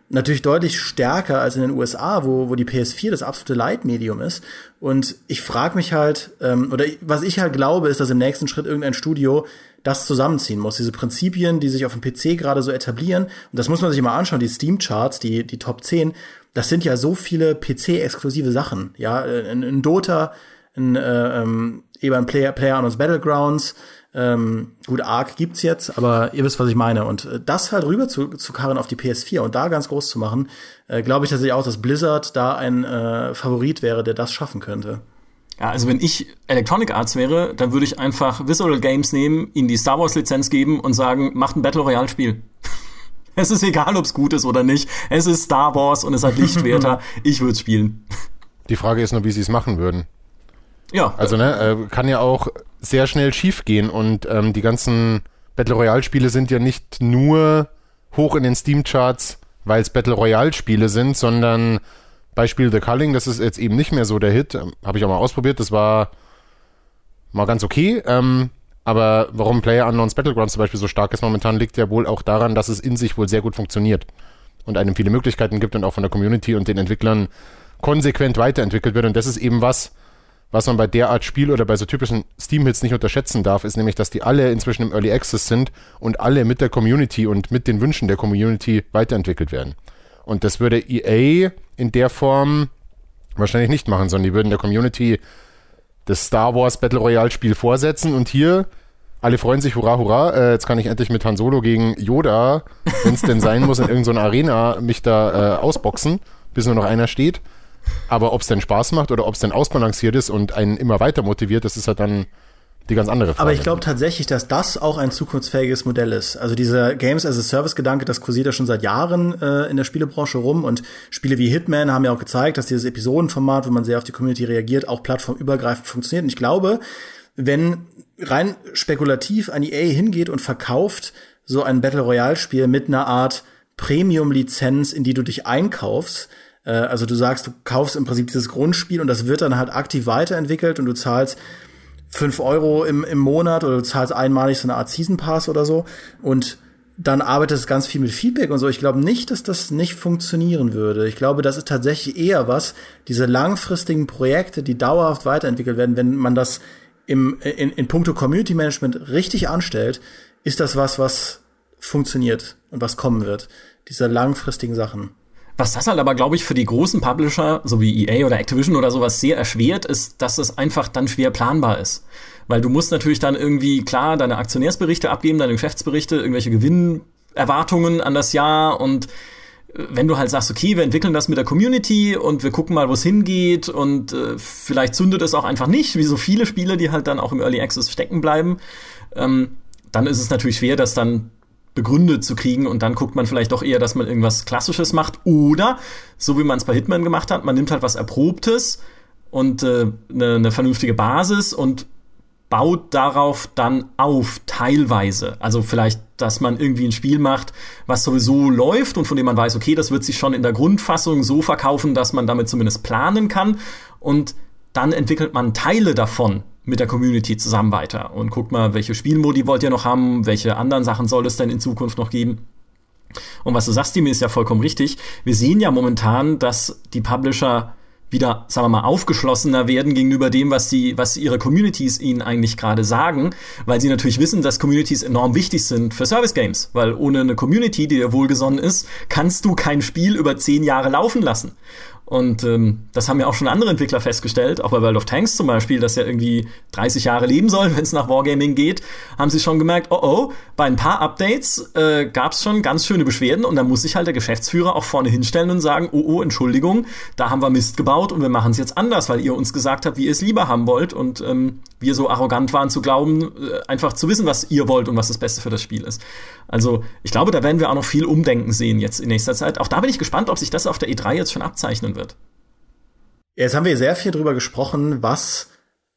natürlich deutlich stärker als in den USA, wo, wo die PS4 das absolute Leitmedium ist. Und ich frage mich halt, ähm, oder was ich halt glaube, ist, dass im nächsten Schritt irgendein Studio das zusammenziehen muss. Diese Prinzipien, die sich auf dem PC gerade so etablieren. Und das muss man sich mal anschauen, die Steam-Charts, die, die Top 10, das sind ja so viele PC-exklusive Sachen. Ja, ein, ein Dota, ein, äh, ähm, eben Player, Player Unknowns Battlegrounds. Ähm, gut, Arc gibt's jetzt, aber ihr wisst, was ich meine. Und äh, das halt rüber zu, zu karren auf die PS4 und da ganz groß zu machen, äh, glaube ich tatsächlich auch, dass Blizzard da ein äh, Favorit wäre, der das schaffen könnte. Ja, also wenn ich Electronic Arts wäre, dann würde ich einfach Visual Games nehmen, ihnen die Star Wars Lizenz geben und sagen, macht ein Battle Royale Spiel. es ist egal, ob es gut ist oder nicht. Es ist Star Wars und es hat Lichtwerter. ich würde spielen. Die Frage ist nur, wie sie es machen würden. Ja. Also, ne, äh, kann ja auch sehr schnell schief gehen und ähm, die ganzen Battle Royale Spiele sind ja nicht nur hoch in den Steam Charts, weil es Battle Royale Spiele sind, sondern Beispiel The Culling, das ist jetzt eben nicht mehr so der Hit. Ähm, Habe ich auch mal ausprobiert, das war mal ganz okay. Ähm, aber warum Player Unknowns Battlegrounds zum Beispiel so stark ist momentan, liegt ja wohl auch daran, dass es in sich wohl sehr gut funktioniert und einem viele Möglichkeiten gibt und auch von der Community und den Entwicklern konsequent weiterentwickelt wird. Und das ist eben was, was man bei der Art Spiel oder bei so typischen Steam-Hits nicht unterschätzen darf, ist nämlich, dass die alle inzwischen im Early Access sind und alle mit der Community und mit den Wünschen der Community weiterentwickelt werden. Und das würde EA in der Form wahrscheinlich nicht machen, sondern die würden der Community das Star Wars Battle Royale Spiel vorsetzen und hier alle freuen sich, hurra, hurra, äh, jetzt kann ich endlich mit Han Solo gegen Yoda, wenn es denn sein muss, in irgendeiner Arena mich da äh, ausboxen, bis nur noch einer steht. Aber ob es denn Spaß macht oder ob es denn ausbalanciert ist und einen immer weiter motiviert, das ist halt dann die ganz andere Frage. Aber ich glaube tatsächlich, dass das auch ein zukunftsfähiges Modell ist. Also dieser Games as a Service Gedanke, das kursiert ja schon seit Jahren äh, in der Spielebranche rum und Spiele wie Hitman haben ja auch gezeigt, dass dieses Episodenformat, wo man sehr auf die Community reagiert, auch plattformübergreifend funktioniert. Und ich glaube, wenn rein spekulativ an EA hingeht und verkauft so ein Battle Royale Spiel mit einer Art Premium Lizenz, in die du dich einkaufst, äh, also du sagst, du kaufst im Prinzip dieses Grundspiel und das wird dann halt aktiv weiterentwickelt und du zahlst fünf Euro im, im Monat oder du zahlst einmalig so eine Art Season Pass oder so und dann arbeitet es ganz viel mit Feedback und so. Ich glaube nicht, dass das nicht funktionieren würde. Ich glaube, das ist tatsächlich eher was, diese langfristigen Projekte, die dauerhaft weiterentwickelt werden, wenn man das im, in, in puncto Community Management richtig anstellt, ist das was, was funktioniert und was kommen wird. Diese langfristigen Sachen. Was das halt aber, glaube ich, für die großen Publisher, so wie EA oder Activision oder sowas, sehr erschwert, ist, dass es einfach dann schwer planbar ist. Weil du musst natürlich dann irgendwie, klar, deine Aktionärsberichte abgeben, deine Geschäftsberichte, irgendwelche Gewinnerwartungen an das Jahr und äh, wenn du halt sagst, okay, wir entwickeln das mit der Community und wir gucken mal, wo es hingeht und äh, vielleicht zündet es auch einfach nicht, wie so viele Spiele, die halt dann auch im Early Access stecken bleiben, ähm, dann ist es natürlich schwer, das dann begründet zu kriegen und dann guckt man vielleicht doch eher, dass man irgendwas Klassisches macht oder, so wie man es bei Hitman gemacht hat, man nimmt halt was Erprobtes und äh, eine, ne vernünftige Basis und baut darauf dann auf, teilweise. Also vielleicht, dass man irgendwie ein Spiel macht, was sowieso läuft und von dem man weiß, okay, das wird sich schon in der Grundfassung so verkaufen, dass man damit zumindest planen kann. Und dann entwickelt man Teile davon mit der Community zusammen weiter und guckt mal, welche Spielmodi wollt ihr noch haben, welche anderen Sachen soll es denn in Zukunft noch geben. Und was du sagst, Dimi, ist ja vollkommen richtig. Wir sehen ja momentan, dass die Publisher wieder, sagen wir mal, aufgeschlossener werden gegenüber dem, was die, was ihre Communities ihnen eigentlich gerade sagen, weil sie natürlich wissen, dass Communities enorm wichtig sind für Service Games, weil ohne eine Community, die dir wohlgesonnen ist, kannst du kein Spiel über zehn Jahre laufen lassen. Und ähm, das haben ja auch schon andere Entwickler festgestellt, auch bei World of Tanks zum Beispiel, das ja irgendwie 30 Jahre leben soll, wenn es nach Wargaming geht, haben sie schon gemerkt, oh oh, bei ein paar Updates äh, gab es schon ganz schöne Beschwerden und da muss sich halt der Geschäftsführer auch vorne hinstellen und sagen, oh oh, Entschuldigung, da haben wir Mist gebaut und wir machen es jetzt anders, weil ihr uns gesagt habt, wie ihr es lieber haben wollt und ähm, wir so arrogant waren zu glauben, äh, einfach zu wissen, was ihr wollt und was das Beste für das Spiel ist. Also ich glaube, da werden wir auch noch viel Umdenken sehen jetzt in nächster Zeit. Auch da bin ich gespannt, ob sich das auf der E3 jetzt schon abzeichnen wird. Jetzt haben wir sehr viel drüber gesprochen, was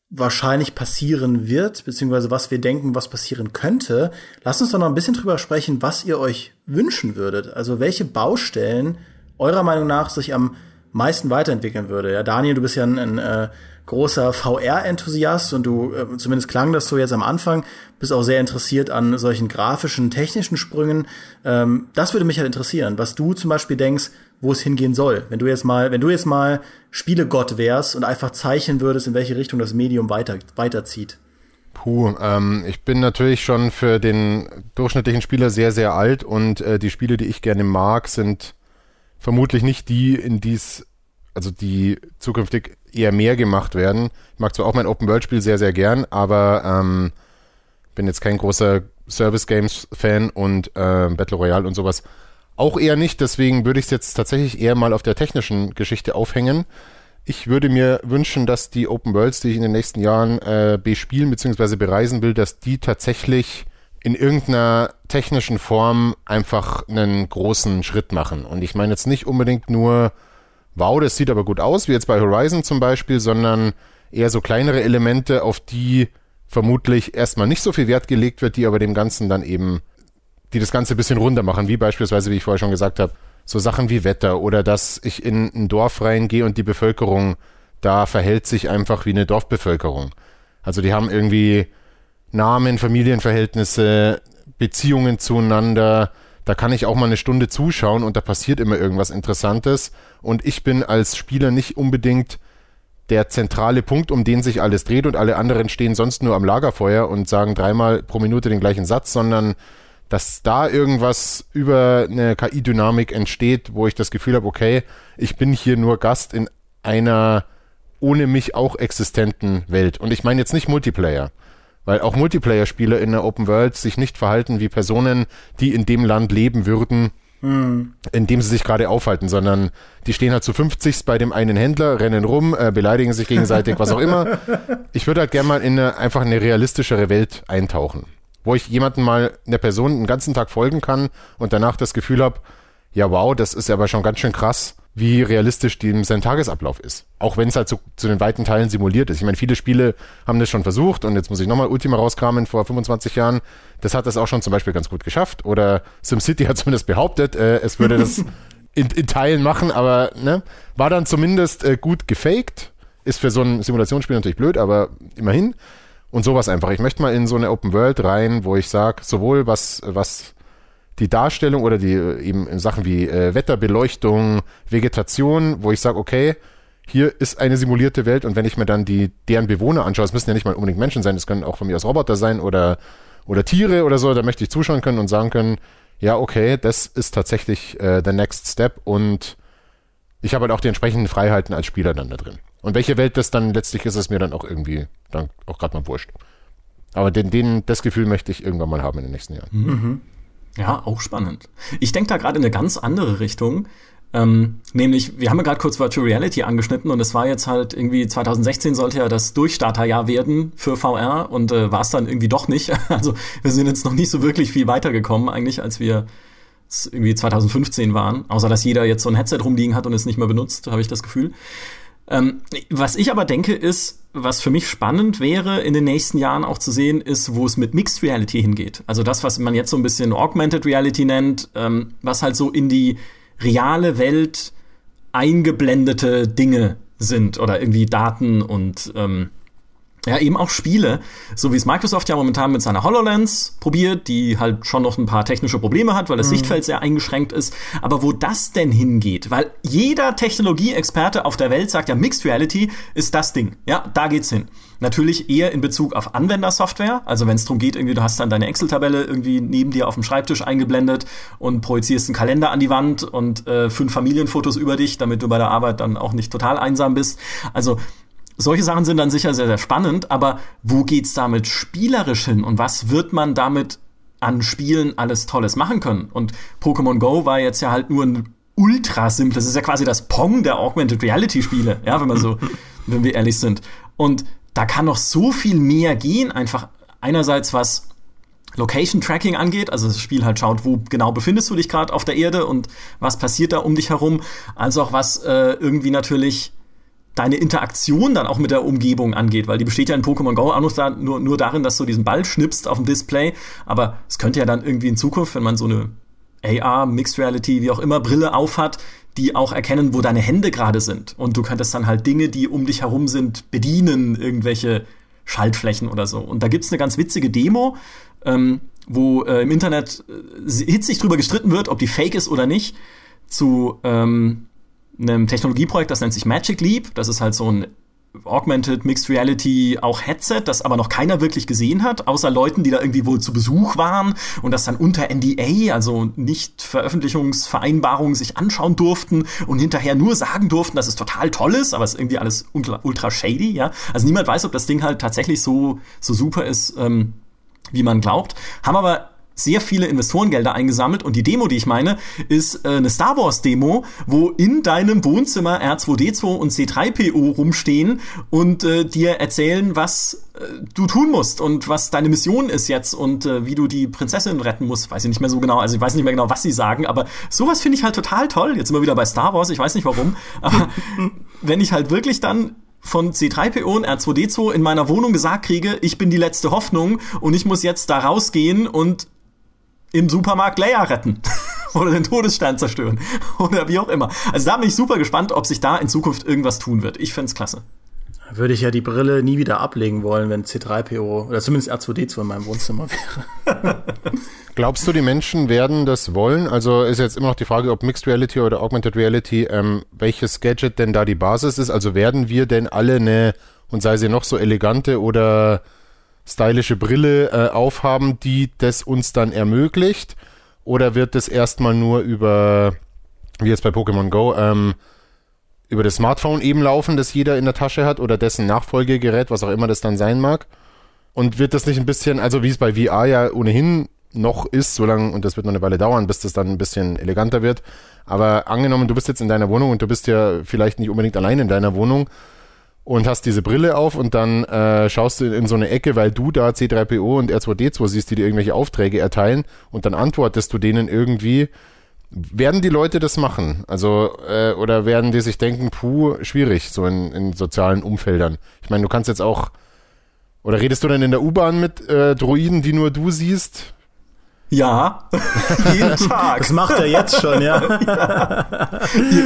wahrscheinlich passieren wird, beziehungsweise was wir denken, was passieren könnte. Lasst uns doch noch ein bisschen drüber sprechen, was ihr euch wünschen würdet. Also welche Baustellen eurer Meinung nach sich am meisten weiterentwickeln würde. Ja, Daniel, du bist ja ein, ein äh, großer VR-Enthusiast und du, äh, zumindest klang das so jetzt am Anfang, bist auch sehr interessiert an solchen grafischen, technischen Sprüngen. Ähm, das würde mich halt interessieren, was du zum Beispiel denkst, wo es hingehen soll. Wenn du jetzt mal, wenn du jetzt mal Spielegott wärst und einfach zeichnen würdest, in welche Richtung das Medium weiter, weiterzieht. Puh, ähm, ich bin natürlich schon für den durchschnittlichen Spieler sehr, sehr alt und äh, die Spiele, die ich gerne mag, sind vermutlich nicht die, in die es also die zukünftig eher mehr gemacht werden. Ich mag zwar auch mein Open-World-Spiel sehr, sehr gern, aber ähm, bin jetzt kein großer Service-Games-Fan und äh, Battle Royale und sowas auch eher nicht. Deswegen würde ich es jetzt tatsächlich eher mal auf der technischen Geschichte aufhängen. Ich würde mir wünschen, dass die Open Worlds, die ich in den nächsten Jahren äh, bespielen bzw. bereisen will, dass die tatsächlich in irgendeiner technischen Form einfach einen großen Schritt machen. Und ich meine jetzt nicht unbedingt nur, wow, das sieht aber gut aus, wie jetzt bei Horizon zum Beispiel, sondern eher so kleinere Elemente, auf die vermutlich erstmal nicht so viel Wert gelegt wird, die aber dem Ganzen dann eben, die das Ganze ein bisschen runter machen, wie beispielsweise, wie ich vorher schon gesagt habe, so Sachen wie Wetter oder dass ich in ein Dorf reingehe und die Bevölkerung da verhält sich einfach wie eine Dorfbevölkerung. Also die haben irgendwie Namen, Familienverhältnisse, Beziehungen zueinander. Da kann ich auch mal eine Stunde zuschauen und da passiert immer irgendwas Interessantes. Und ich bin als Spieler nicht unbedingt der zentrale Punkt, um den sich alles dreht und alle anderen stehen sonst nur am Lagerfeuer und sagen dreimal pro Minute den gleichen Satz, sondern dass da irgendwas über eine KI-Dynamik entsteht, wo ich das Gefühl habe, okay, ich bin hier nur Gast in einer ohne mich auch existenten Welt. Und ich meine jetzt nicht Multiplayer. Weil auch Multiplayer-Spieler in der Open World sich nicht verhalten wie Personen, die in dem Land leben würden, hm. in dem sie sich gerade aufhalten, sondern die stehen halt zu 50 bei dem einen Händler, rennen rum, äh, beleidigen sich gegenseitig, was auch immer. Ich würde halt gerne mal in eine, einfach eine realistischere Welt eintauchen, wo ich jemanden mal, einer Person den ganzen Tag folgen kann und danach das Gefühl habe, ja wow, das ist aber schon ganz schön krass wie realistisch dem sein Tagesablauf ist. Auch wenn es halt zu, zu den weiten Teilen simuliert ist. Ich meine, viele Spiele haben das schon versucht und jetzt muss ich nochmal Ultima rauskramen vor 25 Jahren. Das hat das auch schon zum Beispiel ganz gut geschafft. Oder SimCity hat zumindest behauptet, äh, es würde das in, in, Teilen machen, aber ne, war dann zumindest äh, gut gefaked. Ist für so ein Simulationsspiel natürlich blöd, aber immerhin. Und sowas einfach. Ich möchte mal in so eine Open World rein, wo ich sage, sowohl was, was die Darstellung oder die eben in Sachen wie äh, Wetterbeleuchtung, Vegetation, wo ich sage, okay, hier ist eine simulierte Welt und wenn ich mir dann die deren Bewohner anschaue, es müssen ja nicht mal unbedingt Menschen sein, es können auch von mir aus Roboter sein oder oder Tiere oder so, da möchte ich zuschauen können und sagen können, ja, okay, das ist tatsächlich äh, the next step und ich habe halt auch die entsprechenden Freiheiten als Spieler dann da drin. Und welche Welt das dann letztlich ist, ist mir dann auch irgendwie dann auch gerade mal wurscht. Aber den, den, das Gefühl möchte ich irgendwann mal haben in den nächsten Jahren. Mhm. Ja, auch spannend. Ich denke da gerade in eine ganz andere Richtung. Ähm, nämlich, wir haben ja gerade kurz Virtual Reality angeschnitten und es war jetzt halt irgendwie 2016 sollte ja das Durchstarterjahr werden für VR und äh, war es dann irgendwie doch nicht. Also wir sind jetzt noch nicht so wirklich viel weitergekommen eigentlich, als wir irgendwie 2015 waren. Außer dass jeder jetzt so ein Headset rumliegen hat und es nicht mehr benutzt, habe ich das Gefühl. Ähm, was ich aber denke, ist, was für mich spannend wäre, in den nächsten Jahren auch zu sehen, ist, wo es mit Mixed Reality hingeht. Also das, was man jetzt so ein bisschen Augmented Reality nennt, ähm, was halt so in die reale Welt eingeblendete Dinge sind oder irgendwie Daten und ähm, ja, eben auch Spiele, so wie es Microsoft ja momentan mit seiner HoloLens probiert, die halt schon noch ein paar technische Probleme hat, weil das mhm. Sichtfeld sehr eingeschränkt ist. Aber wo das denn hingeht, weil jeder Technologieexperte auf der Welt sagt ja, Mixed Reality ist das Ding. Ja, da geht's hin. Natürlich eher in Bezug auf Anwendersoftware. Also wenn es darum geht, irgendwie, du hast dann deine Excel-Tabelle irgendwie neben dir auf dem Schreibtisch eingeblendet und projizierst einen Kalender an die Wand und äh, fünf Familienfotos über dich, damit du bei der Arbeit dann auch nicht total einsam bist. Also solche Sachen sind dann sicher sehr, sehr spannend, aber wo geht's damit spielerisch hin und was wird man damit an Spielen alles Tolles machen können? Und Pokémon Go war jetzt ja halt nur ein ultra simples, das ist ja quasi das Pong der Augmented Reality Spiele, ja, wenn man so, wenn wir ehrlich sind. Und da kann noch so viel mehr gehen, einfach einerseits was Location Tracking angeht, also das Spiel halt schaut, wo genau befindest du dich gerade auf der Erde und was passiert da um dich herum, als auch was äh, irgendwie natürlich deine Interaktion dann auch mit der Umgebung angeht, weil die besteht ja in Pokémon Go auch nur, nur, nur darin, dass du diesen Ball schnippst auf dem Display, aber es könnte ja dann irgendwie in Zukunft, wenn man so eine AR, Mixed Reality, wie auch immer, Brille aufhat, die auch erkennen, wo deine Hände gerade sind. Und du könntest dann halt Dinge, die um dich herum sind, bedienen, irgendwelche Schaltflächen oder so. Und da gibt's eine ganz witzige Demo, ähm, wo äh, im Internet äh, hitzig drüber gestritten wird, ob die fake ist oder nicht, zu ähm, einem Technologieprojekt, das nennt sich Magic Leap. Das ist halt so ein Augmented Mixed Reality auch Headset, das aber noch keiner wirklich gesehen hat, außer Leuten, die da irgendwie wohl zu Besuch waren und das dann unter NDA, also nicht Veröffentlichungsvereinbarungen, sich anschauen durften und hinterher nur sagen durften, dass es total toll ist, aber es ist irgendwie alles ultra, shady, ja. Also niemand weiß, ob das Ding halt tatsächlich so, so super ist, ähm, wie man glaubt. Haben aber sehr viele Investorengelder eingesammelt und die Demo, die ich meine, ist äh, eine Star Wars Demo, wo in deinem Wohnzimmer R2D2 und C3PO rumstehen und äh, dir erzählen, was äh, du tun musst und was deine Mission ist jetzt und äh, wie du die Prinzessin retten musst. Weiß ich nicht mehr so genau, also ich weiß nicht mehr genau, was sie sagen, aber sowas finde ich halt total toll. Jetzt immer wieder bei Star Wars, ich weiß nicht warum, aber wenn ich halt wirklich dann von C3PO und R2D2 in meiner Wohnung gesagt kriege, ich bin die letzte Hoffnung und ich muss jetzt da rausgehen und im Supermarkt Leia retten oder den Todesstern zerstören oder wie auch immer. Also da bin ich super gespannt, ob sich da in Zukunft irgendwas tun wird. Ich fände klasse. Würde ich ja die Brille nie wieder ablegen wollen, wenn C3PO oder zumindest R2D2 in meinem Wohnzimmer wäre. Glaubst du, die Menschen werden das wollen? Also ist jetzt immer noch die Frage, ob Mixed Reality oder Augmented Reality, ähm, welches Gadget denn da die Basis ist. Also werden wir denn alle eine, und sei sie noch so elegante oder stylische Brille äh, aufhaben, die das uns dann ermöglicht? Oder wird das erstmal nur über, wie jetzt bei Pokémon Go, ähm, über das Smartphone eben laufen, das jeder in der Tasche hat oder dessen Nachfolgegerät, was auch immer das dann sein mag? Und wird das nicht ein bisschen, also wie es bei VR ja ohnehin noch ist, solange, und das wird noch eine Weile dauern, bis das dann ein bisschen eleganter wird. Aber angenommen, du bist jetzt in deiner Wohnung und du bist ja vielleicht nicht unbedingt allein in deiner Wohnung, und hast diese Brille auf und dann äh, schaust du in so eine Ecke, weil du da C3PO und R2D2 siehst, die dir irgendwelche Aufträge erteilen und dann antwortest du denen irgendwie. Werden die Leute das machen? Also, äh, oder werden die sich denken, puh, schwierig, so in, in sozialen Umfeldern? Ich meine, du kannst jetzt auch, oder redest du dann in der U-Bahn mit äh, Droiden, die nur du siehst? Ja, jeden Tag. Das macht er jetzt schon, ja. ja.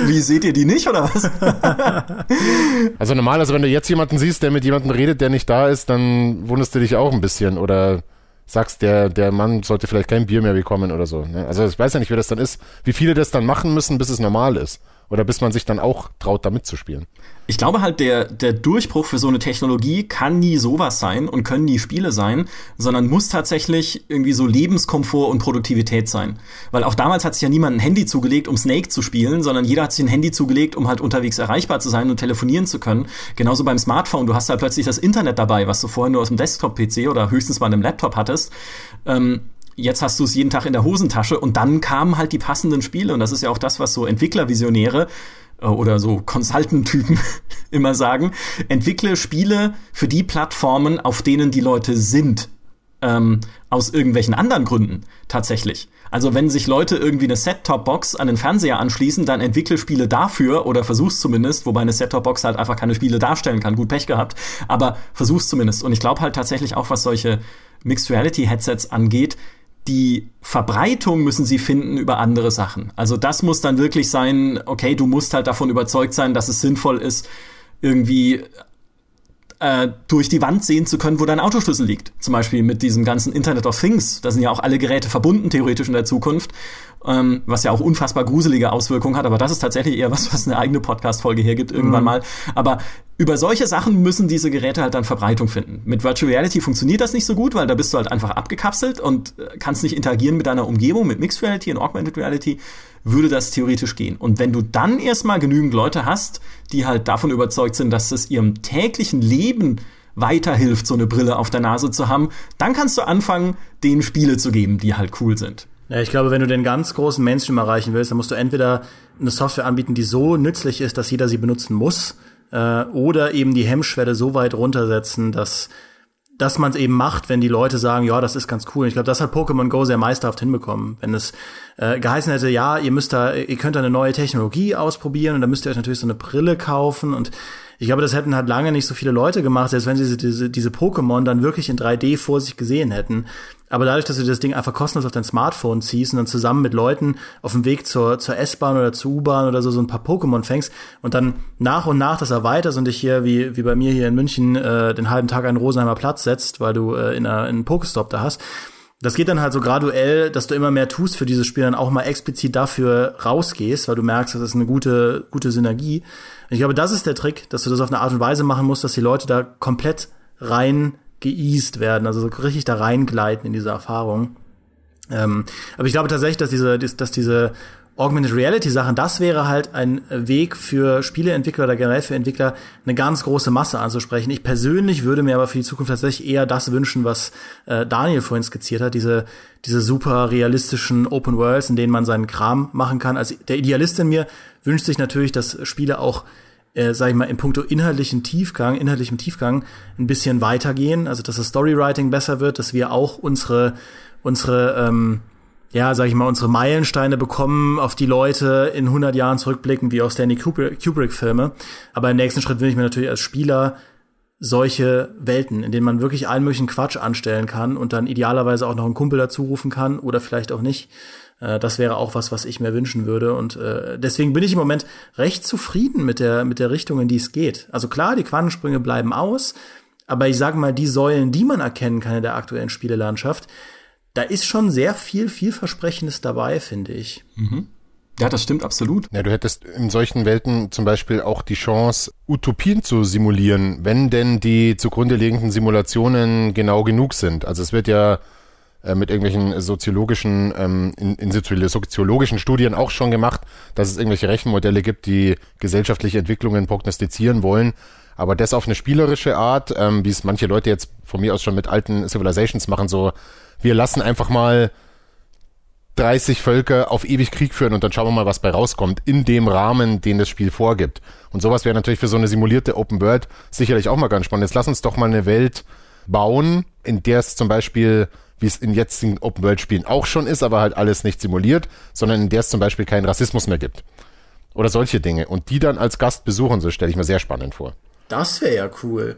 Wie seht ihr die nicht oder was? also normal, also wenn du jetzt jemanden siehst, der mit jemandem redet, der nicht da ist, dann wunderst du dich auch ein bisschen oder sagst, der, der Mann sollte vielleicht kein Bier mehr bekommen oder so. Ne? Also ich weiß ja nicht, wie das dann ist, wie viele das dann machen müssen, bis es normal ist. Oder bis man sich dann auch traut, da mitzuspielen. Ich glaube halt, der, der Durchbruch für so eine Technologie kann nie sowas sein und können nie Spiele sein, sondern muss tatsächlich irgendwie so Lebenskomfort und Produktivität sein. Weil auch damals hat sich ja niemand ein Handy zugelegt, um Snake zu spielen, sondern jeder hat sich ein Handy zugelegt, um halt unterwegs erreichbar zu sein und telefonieren zu können. Genauso beim Smartphone. Du hast halt plötzlich das Internet dabei, was du vorher nur aus dem Desktop-PC oder höchstens mal einem Laptop hattest. Ähm, jetzt hast du es jeden Tag in der Hosentasche und dann kamen halt die passenden Spiele und das ist ja auch das, was so Entwicklervisionäre äh, oder so Consultant-Typen immer sagen. Entwickle Spiele für die Plattformen, auf denen die Leute sind. Ähm, aus irgendwelchen anderen Gründen tatsächlich. Also wenn sich Leute irgendwie eine Set-Top-Box an den Fernseher anschließen, dann entwickle Spiele dafür oder versuch's zumindest, wobei eine Set-Top-Box halt einfach keine Spiele darstellen kann. Gut Pech gehabt, aber versuch's zumindest. Und ich glaube halt tatsächlich auch, was solche Mixed Reality Headsets angeht, die Verbreitung müssen sie finden über andere Sachen. Also das muss dann wirklich sein, okay, du musst halt davon überzeugt sein, dass es sinnvoll ist, irgendwie äh, durch die Wand sehen zu können, wo dein Autoschlüssel liegt. Zum Beispiel mit diesem ganzen Internet of Things. Da sind ja auch alle Geräte verbunden, theoretisch in der Zukunft ähm, was ja auch unfassbar gruselige Auswirkungen hat. Aber das ist tatsächlich eher was, was eine eigene Podcast-Folge hergibt irgendwann mhm. mal. Aber über solche Sachen müssen diese Geräte halt dann Verbreitung finden. Mit Virtual Reality funktioniert das nicht so gut, weil da bist du halt einfach abgekapselt und äh, kannst nicht interagieren mit deiner Umgebung. Mit Mixed Reality und Augmented Reality würde das theoretisch gehen. Und wenn du dann erstmal genügend Leute hast, die halt davon überzeugt sind, dass es ihrem täglichen Leben weiterhilft, so eine Brille auf der Nase zu haben, dann kannst du anfangen, denen Spiele zu geben, die halt cool sind. Ja, ich glaube, wenn du den ganz großen Mainstream erreichen willst, dann musst du entweder eine Software anbieten, die so nützlich ist, dass jeder sie benutzen muss, äh, oder eben die Hemmschwelle so weit runtersetzen, dass dass man es eben macht, wenn die Leute sagen, ja, das ist ganz cool. Ich glaube, das hat Pokémon Go sehr meisterhaft hinbekommen. Wenn es äh, geheißen hätte, ja, ihr müsst da, ihr könnt da eine neue Technologie ausprobieren und dann müsst ihr euch natürlich so eine Brille kaufen und ich glaube, das hätten halt lange nicht so viele Leute gemacht, selbst wenn sie diese, diese Pokémon dann wirklich in 3D vor sich gesehen hätten. Aber dadurch, dass du das Ding einfach kostenlos auf dein Smartphone ziehst und dann zusammen mit Leuten auf dem Weg zur, zur S-Bahn oder zur U-Bahn oder so so ein paar Pokémon fängst und dann nach und nach das erweiterst und dich hier, wie, wie bei mir hier in München, äh, den halben Tag an Rosenheimer Platz setzt, weil du äh, in, einer, in einen Pokestop da hast, das geht dann halt so graduell, dass du immer mehr tust für dieses Spiel, dann auch mal explizit dafür rausgehst, weil du merkst, das ist eine gute, gute Synergie. Und ich glaube, das ist der Trick, dass du das auf eine Art und Weise machen musst, dass die Leute da komplett rein geeased werden, also so richtig da reingleiten in diese Erfahrung. Ähm, aber ich glaube tatsächlich, dass diese, dass diese Augmented Reality Sachen, das wäre halt ein Weg für Spieleentwickler oder generell für Entwickler, eine ganz große Masse anzusprechen. Ich persönlich würde mir aber für die Zukunft tatsächlich eher das wünschen, was äh, Daniel vorhin skizziert hat, diese, diese super realistischen Open Worlds, in denen man seinen Kram machen kann. Also der Idealist in mir wünscht sich natürlich, dass Spiele auch äh, sag ich mal, in puncto inhaltlichen Tiefgang, inhaltlichem Tiefgang ein bisschen weitergehen, also dass das Storywriting besser wird, dass wir auch unsere, unsere ähm, ja, sag ich mal, unsere Meilensteine bekommen, auf die Leute in 100 Jahren zurückblicken, wie aus Stanley Kubrick-Filme. Aber im nächsten Schritt will ich mir natürlich als Spieler solche Welten, in denen man wirklich allen möglichen Quatsch anstellen kann und dann idealerweise auch noch einen Kumpel dazu rufen kann oder vielleicht auch nicht. Äh, das wäre auch was, was ich mir wünschen würde. Und äh, deswegen bin ich im Moment recht zufrieden mit der, mit der Richtung, in die es geht. Also klar, die Quantensprünge bleiben aus, aber ich sage mal, die Säulen, die man erkennen kann in der aktuellen Spielelandschaft, da ist schon sehr viel vielversprechendes dabei, finde ich. Mhm. Ja, das stimmt absolut. Ja, du hättest in solchen Welten zum Beispiel auch die Chance, Utopien zu simulieren, wenn denn die zugrunde liegenden Simulationen genau genug sind. Also es wird ja äh, mit irgendwelchen soziologischen, ähm, in, in soziologischen Studien auch schon gemacht, dass es irgendwelche Rechenmodelle gibt, die gesellschaftliche Entwicklungen prognostizieren wollen. Aber das auf eine spielerische Art, ähm, wie es manche Leute jetzt von mir aus schon mit alten Civilizations machen, so wir lassen einfach mal 30 Völker auf ewig Krieg führen und dann schauen wir mal, was bei rauskommt, in dem Rahmen, den das Spiel vorgibt. Und sowas wäre natürlich für so eine simulierte Open World sicherlich auch mal ganz spannend. Jetzt lass uns doch mal eine Welt bauen, in der es zum Beispiel, wie es in jetzigen Open World Spielen auch schon ist, aber halt alles nicht simuliert, sondern in der es zum Beispiel keinen Rassismus mehr gibt. Oder solche Dinge. Und die dann als Gast besuchen, so stelle ich mir sehr spannend vor. Das wäre ja cool.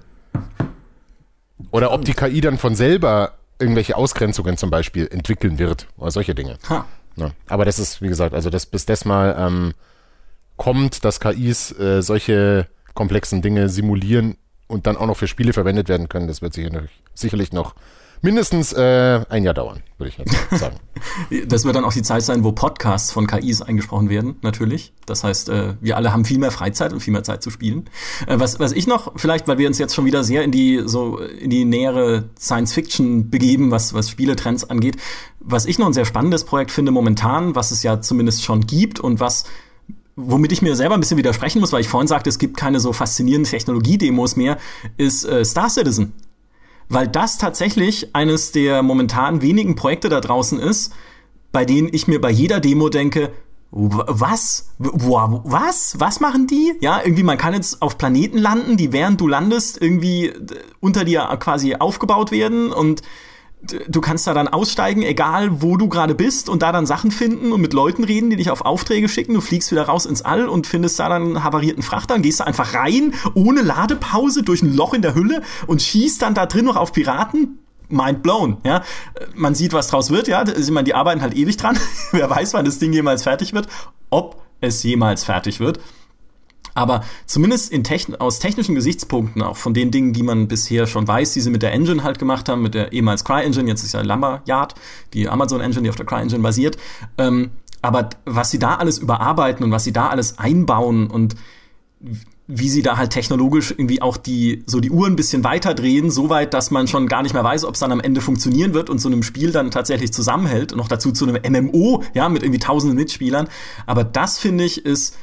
Oder ob die KI dann von selber irgendwelche Ausgrenzungen zum Beispiel entwickeln wird oder solche Dinge. Ha. Ja, aber das ist, wie gesagt, also das, bis das mal ähm, kommt, dass KIs äh, solche komplexen Dinge simulieren und dann auch noch für Spiele verwendet werden können, das wird sicherlich, sicherlich noch mindestens äh, ein Jahr dauern, würde ich jetzt sagen. das wird dann auch die Zeit sein, wo Podcasts von KIs eingesprochen werden, natürlich. Das heißt, äh, wir alle haben viel mehr Freizeit und viel mehr Zeit zu spielen. Äh, was, was ich noch, vielleicht, weil wir uns jetzt schon wieder sehr in die so in die nähere Science Fiction begeben, was, was Spieletrends angeht, was ich noch ein sehr spannendes Projekt finde momentan, was es ja zumindest schon gibt und was womit ich mir selber ein bisschen widersprechen muss, weil ich vorhin sagte, es gibt keine so faszinierenden Technologiedemos mehr, ist äh, Star Citizen weil das tatsächlich eines der momentan wenigen Projekte da draußen ist, bei denen ich mir bei jeder Demo denke, was? Was? Was machen die? Ja, irgendwie, man kann jetzt auf Planeten landen, die während du landest irgendwie unter dir quasi aufgebaut werden und du kannst da dann aussteigen, egal wo du gerade bist und da dann Sachen finden und mit Leuten reden, die dich auf Aufträge schicken. Du fliegst wieder raus ins All und findest da dann einen havarierten Frachter und gehst da einfach rein, ohne Ladepause, durch ein Loch in der Hülle und schießt dann da drin noch auf Piraten. Mind blown, ja. Man sieht, was draus wird, ja. Ich meine, die arbeiten halt ewig dran. Wer weiß, wann das Ding jemals fertig wird. Ob es jemals fertig wird. Aber zumindest in Techn aus technischen Gesichtspunkten, auch von den Dingen, die man bisher schon weiß, die sie mit der Engine halt gemacht haben, mit der ehemals CryEngine, jetzt ist ja Lumberyard, die Amazon Engine, die auf der CryEngine basiert. Ähm, aber was sie da alles überarbeiten und was sie da alles einbauen und wie sie da halt technologisch irgendwie auch die so die Uhren ein bisschen weiter drehen, so weit, dass man schon gar nicht mehr weiß, ob es dann am Ende funktionieren wird und so einem Spiel dann tatsächlich zusammenhält und noch dazu zu einem MMO, ja, mit irgendwie tausenden Mitspielern. Aber das finde ich ist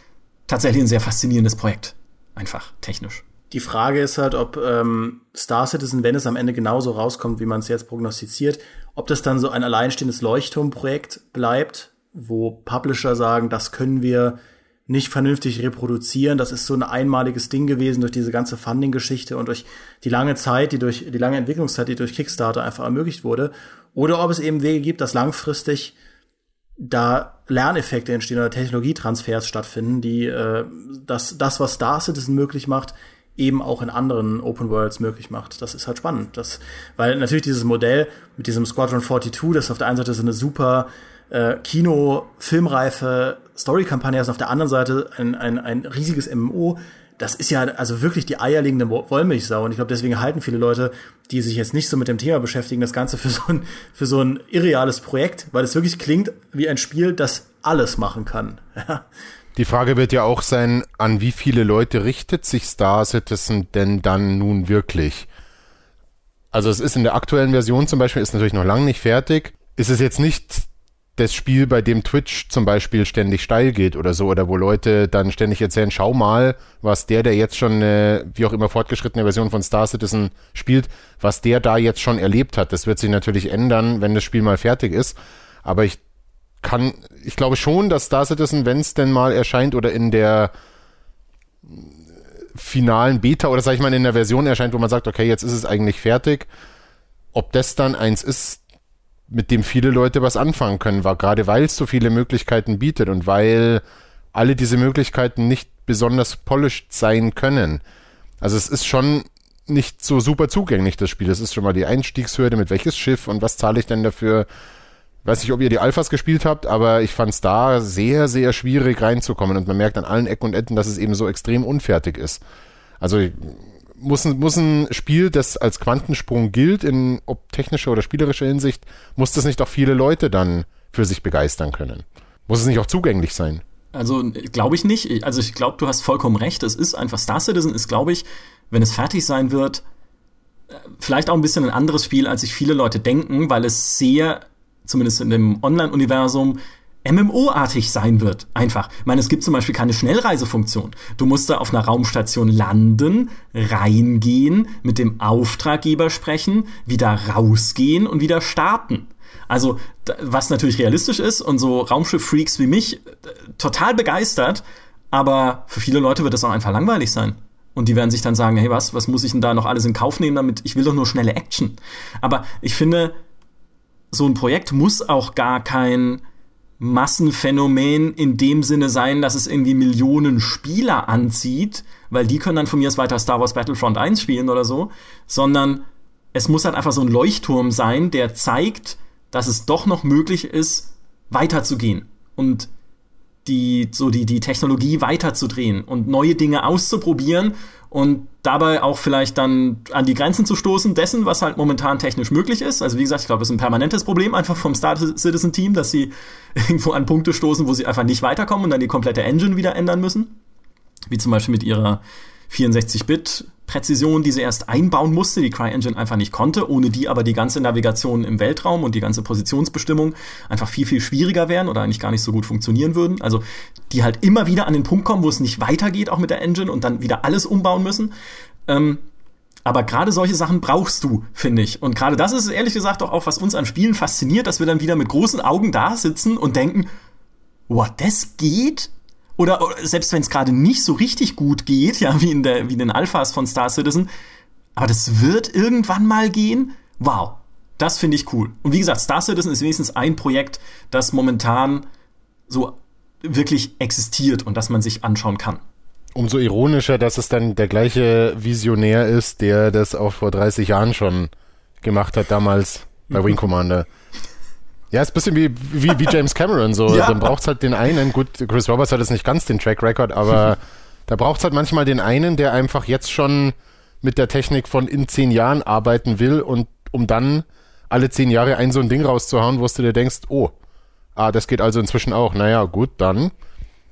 tatsächlich ein sehr faszinierendes Projekt. Einfach technisch. Die Frage ist halt, ob ähm, Star Citizen, wenn es am Ende genauso rauskommt, wie man es jetzt prognostiziert, ob das dann so ein alleinstehendes Leuchtturmprojekt bleibt, wo Publisher sagen, das können wir nicht vernünftig reproduzieren. Das ist so ein einmaliges Ding gewesen durch diese ganze Funding-Geschichte und durch die lange Zeit, die durch die lange Entwicklungszeit, die durch Kickstarter einfach ermöglicht wurde. Oder ob es eben Wege gibt, dass langfristig da Lerneffekte entstehen oder Technologietransfers stattfinden, die äh, das, das, was Star Citizen möglich macht, eben auch in anderen Open Worlds möglich macht. Das ist halt spannend. Das, weil natürlich dieses Modell mit diesem Squadron 42, das auf der einen Seite so eine super äh, Kino-filmreife Story-Kampagne ist, auf der anderen Seite ein, ein, ein riesiges MMO, das ist ja also wirklich die eierlegende Wollmilchsau. Und ich glaube, deswegen halten viele Leute, die sich jetzt nicht so mit dem Thema beschäftigen, das Ganze für so ein, für so ein irreales Projekt, weil es wirklich klingt wie ein Spiel, das alles machen kann. Die Frage wird ja auch sein, an wie viele Leute richtet sich Star Citizen denn dann nun wirklich? Also es ist in der aktuellen Version zum Beispiel, ist natürlich noch lange nicht fertig. Ist es jetzt nicht das Spiel, bei dem Twitch zum Beispiel ständig steil geht oder so, oder wo Leute dann ständig erzählen, schau mal, was der, der jetzt schon eine, wie auch immer fortgeschrittene Version von Star Citizen spielt, was der da jetzt schon erlebt hat. Das wird sich natürlich ändern, wenn das Spiel mal fertig ist. Aber ich kann, ich glaube schon, dass Star Citizen, wenn es denn mal erscheint oder in der finalen Beta oder sag ich mal in der Version erscheint, wo man sagt, okay, jetzt ist es eigentlich fertig, ob das dann eins ist, mit dem viele Leute was anfangen können, war gerade weil es so viele Möglichkeiten bietet und weil alle diese Möglichkeiten nicht besonders polished sein können. Also es ist schon nicht so super zugänglich, das Spiel. Es ist schon mal die Einstiegshürde, mit welches Schiff und was zahle ich denn dafür? Weiß nicht, ob ihr die Alphas gespielt habt, aber ich fand es da sehr, sehr schwierig reinzukommen und man merkt an allen Ecken und Enden, dass es eben so extrem unfertig ist. Also muss ein, muss ein Spiel, das als Quantensprung gilt, in ob technischer oder spielerischer Hinsicht, muss das nicht auch viele Leute dann für sich begeistern können? Muss es nicht auch zugänglich sein? Also glaube ich nicht. Also ich glaube, du hast vollkommen recht. Es ist einfach Star Citizen ist, glaube ich, wenn es fertig sein wird, äh, vielleicht auch ein bisschen ein anderes Spiel, als sich viele Leute denken, weil es sehr, zumindest in dem Online-Universum, MMO-artig sein wird. Einfach. Ich meine, es gibt zum Beispiel keine Schnellreisefunktion. Du musst da auf einer Raumstation landen, reingehen, mit dem Auftraggeber sprechen, wieder rausgehen und wieder starten. Also, was natürlich realistisch ist und so Raumschiff-Freaks wie mich äh, total begeistert, aber für viele Leute wird das auch einfach langweilig sein. Und die werden sich dann sagen, hey, was, was muss ich denn da noch alles in Kauf nehmen, damit ich will doch nur schnelle Action. Aber ich finde, so ein Projekt muss auch gar kein Massenphänomen in dem Sinne sein, dass es irgendwie Millionen Spieler anzieht, weil die können dann von mir aus weiter Star Wars Battlefront 1 spielen oder so, sondern es muss halt einfach so ein Leuchtturm sein, der zeigt, dass es doch noch möglich ist, weiterzugehen und die, so die, die Technologie weiterzudrehen und neue Dinge auszuprobieren und dabei auch vielleicht dann an die Grenzen zu stoßen dessen, was halt momentan technisch möglich ist. Also wie gesagt, ich glaube, das ist ein permanentes Problem einfach vom Star Citizen Team, dass sie irgendwo an Punkte stoßen, wo sie einfach nicht weiterkommen und dann die komplette Engine wieder ändern müssen. Wie zum Beispiel mit ihrer 64-Bit Präzision, die sie erst einbauen musste, die CryEngine einfach nicht konnte, ohne die aber die ganze Navigation im Weltraum und die ganze Positionsbestimmung einfach viel, viel schwieriger wären oder eigentlich gar nicht so gut funktionieren würden. Also die halt immer wieder an den Punkt kommen, wo es nicht weitergeht, auch mit der Engine und dann wieder alles umbauen müssen. Ähm, aber gerade solche Sachen brauchst du, finde ich. Und gerade das ist ehrlich gesagt auch, auch, was uns an Spielen fasziniert, dass wir dann wieder mit großen Augen da sitzen und denken, what, das geht? Oder, selbst wenn es gerade nicht so richtig gut geht, ja, wie in, der, wie in den Alphas von Star Citizen, aber das wird irgendwann mal gehen. Wow, das finde ich cool. Und wie gesagt, Star Citizen ist wenigstens ein Projekt, das momentan so wirklich existiert und das man sich anschauen kann. Umso ironischer, dass es dann der gleiche Visionär ist, der das auch vor 30 Jahren schon gemacht hat, damals bei Wing Commander. Ja, ist ein bisschen wie, wie, wie James Cameron. So. ja. Dann braucht es halt den einen. Gut, Chris Roberts hat jetzt nicht ganz den Track Record, aber da braucht es halt manchmal den einen, der einfach jetzt schon mit der Technik von in zehn Jahren arbeiten will und um dann alle zehn Jahre ein so ein Ding rauszuhauen, wo du dir denkst, oh, ah, das geht also inzwischen auch. Naja, gut, dann.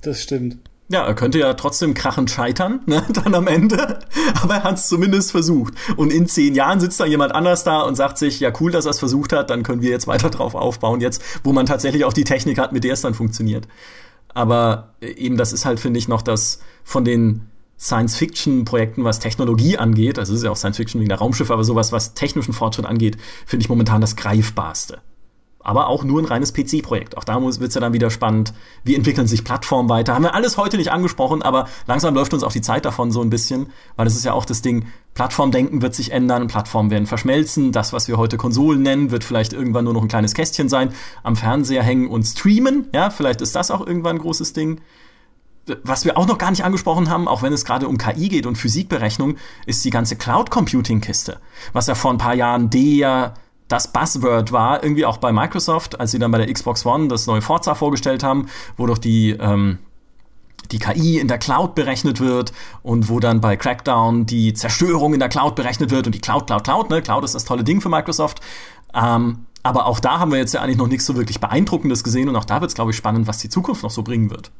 Das stimmt. Ja, er könnte ja trotzdem krachend scheitern, ne, dann am Ende. Aber er hat es zumindest versucht. Und in zehn Jahren sitzt da jemand anders da und sagt sich, ja cool, dass er es versucht hat, dann können wir jetzt weiter drauf aufbauen, jetzt, wo man tatsächlich auch die Technik hat, mit der es dann funktioniert. Aber äh, eben, das ist halt, finde ich, noch das von den Science-Fiction-Projekten, was Technologie angeht, also es ist ja auch Science-Fiction wegen der Raumschiffe, aber sowas, was technischen Fortschritt angeht, finde ich momentan das Greifbarste aber auch nur ein reines PC-Projekt. Auch da wird es ja dann wieder spannend. Wie entwickeln sich Plattformen weiter? Haben wir alles heute nicht angesprochen, aber langsam läuft uns auch die Zeit davon so ein bisschen, weil das ist ja auch das Ding, Plattformdenken wird sich ändern, Plattformen werden verschmelzen. Das, was wir heute Konsolen nennen, wird vielleicht irgendwann nur noch ein kleines Kästchen sein, am Fernseher hängen und streamen. Ja, vielleicht ist das auch irgendwann ein großes Ding. Was wir auch noch gar nicht angesprochen haben, auch wenn es gerade um KI geht und Physikberechnung, ist die ganze Cloud Computing Kiste. Was ja vor ein paar Jahren der das Buzzword war, irgendwie auch bei Microsoft, als sie dann bei der Xbox One das neue Forza vorgestellt haben, wo doch die, ähm, die KI in der Cloud berechnet wird und wo dann bei Crackdown die Zerstörung in der Cloud berechnet wird und die Cloud, Cloud, Cloud, ne? Cloud ist das tolle Ding für Microsoft. Ähm, aber auch da haben wir jetzt ja eigentlich noch nichts so wirklich Beeindruckendes gesehen und auch da wird es, glaube ich, spannend, was die Zukunft noch so bringen wird.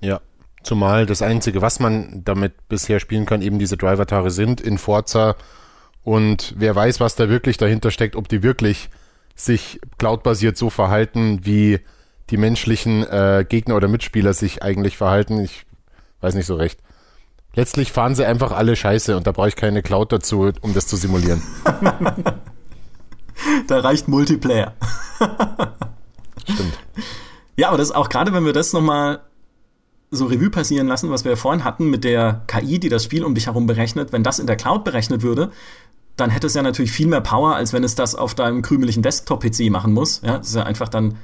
Ja, zumal das Einzige, was man damit bisher spielen kann, eben diese Driver-Tare sind in Forza und wer weiß, was da wirklich dahinter steckt, ob die wirklich sich cloudbasiert so verhalten, wie die menschlichen äh, Gegner oder Mitspieler sich eigentlich verhalten. Ich weiß nicht so recht. Letztlich fahren sie einfach alle scheiße und da brauche ich keine Cloud dazu, um das zu simulieren. da reicht Multiplayer. Stimmt. Ja, aber das auch gerade, wenn wir das nochmal so Revue passieren lassen, was wir vorhin hatten mit der KI, die das Spiel um dich herum berechnet, wenn das in der Cloud berechnet würde, dann hätte es ja natürlich viel mehr Power, als wenn es das auf deinem krümeligen Desktop-PC machen muss. Ja, das ist ja einfach dann,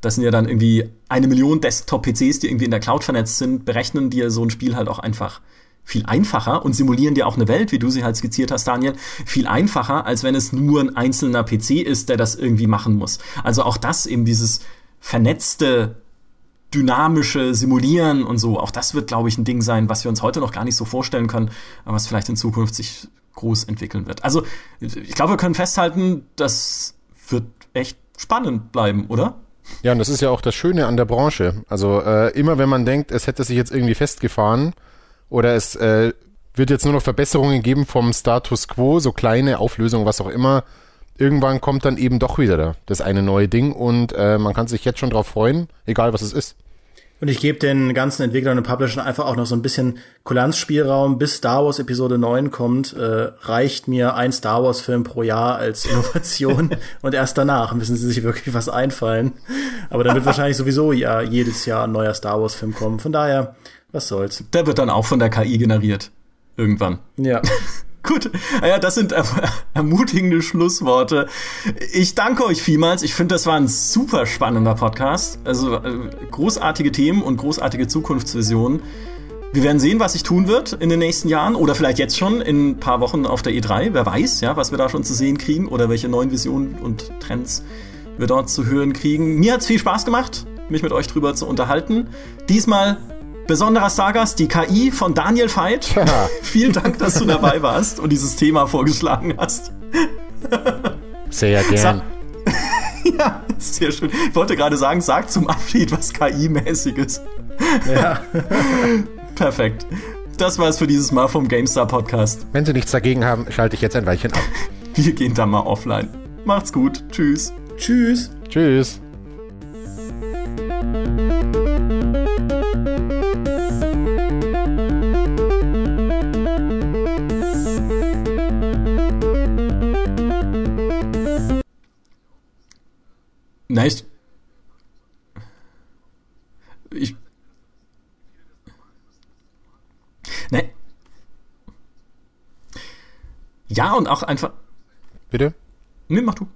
das sind ja dann irgendwie eine Million Desktop-PCs, die irgendwie in der Cloud vernetzt sind, berechnen dir so ein Spiel halt auch einfach viel einfacher und simulieren dir auch eine Welt, wie du sie halt skizziert hast, Daniel, viel einfacher, als wenn es nur ein einzelner PC ist, der das irgendwie machen muss. Also auch das eben dieses vernetzte dynamische Simulieren und so, auch das wird, glaube ich, ein Ding sein, was wir uns heute noch gar nicht so vorstellen können, aber was vielleicht in Zukunft sich groß entwickeln wird. Also ich glaube, wir können festhalten, das wird echt spannend bleiben, oder? Ja, und das ist ja auch das Schöne an der Branche. Also äh, immer wenn man denkt, es hätte sich jetzt irgendwie festgefahren, oder es äh, wird jetzt nur noch Verbesserungen geben vom Status quo, so kleine Auflösungen, was auch immer. Irgendwann kommt dann eben doch wieder da, das eine neue Ding und äh, man kann sich jetzt schon drauf freuen, egal was es ist. Und ich gebe den ganzen Entwicklern und Publishern einfach auch noch so ein bisschen Kulanzspielraum, bis Star Wars Episode 9 kommt, äh, reicht mir ein Star Wars Film pro Jahr als Innovation und erst danach müssen sie sich wirklich was einfallen. Aber dann wird wahrscheinlich sowieso ja jedes Jahr ein neuer Star Wars Film kommen. Von daher was soll's. Der wird dann auch von der KI generiert. Irgendwann. Ja. Gut, ja, das sind ermutigende Schlussworte. Ich danke euch vielmals. Ich finde, das war ein super spannender Podcast. Also äh, großartige Themen und großartige Zukunftsvisionen. Wir werden sehen, was sich tun wird in den nächsten Jahren oder vielleicht jetzt schon in ein paar Wochen auf der E3. Wer weiß, ja, was wir da schon zu sehen kriegen oder welche neuen Visionen und Trends wir dort zu hören kriegen. Mir hat es viel Spaß gemacht, mich mit euch drüber zu unterhalten. Diesmal Besonderer Stargast, die KI von Daniel Veit. Ja. Vielen Dank, dass du dabei warst und dieses Thema vorgeschlagen hast. Sehr gern. ja, sehr schön. Ich wollte gerade sagen, sag zum Abschied was KI-mäßiges. Ja. Perfekt. Das war's für dieses Mal vom GameStar Podcast. Wenn Sie nichts dagegen haben, schalte ich jetzt ein Weilchen ab. Wir gehen da mal offline. Macht's gut. Tschüss. Tschüss. Tschüss. Nice. Ich. Ne. Ja, und auch einfach. Bitte? Nee, mach du.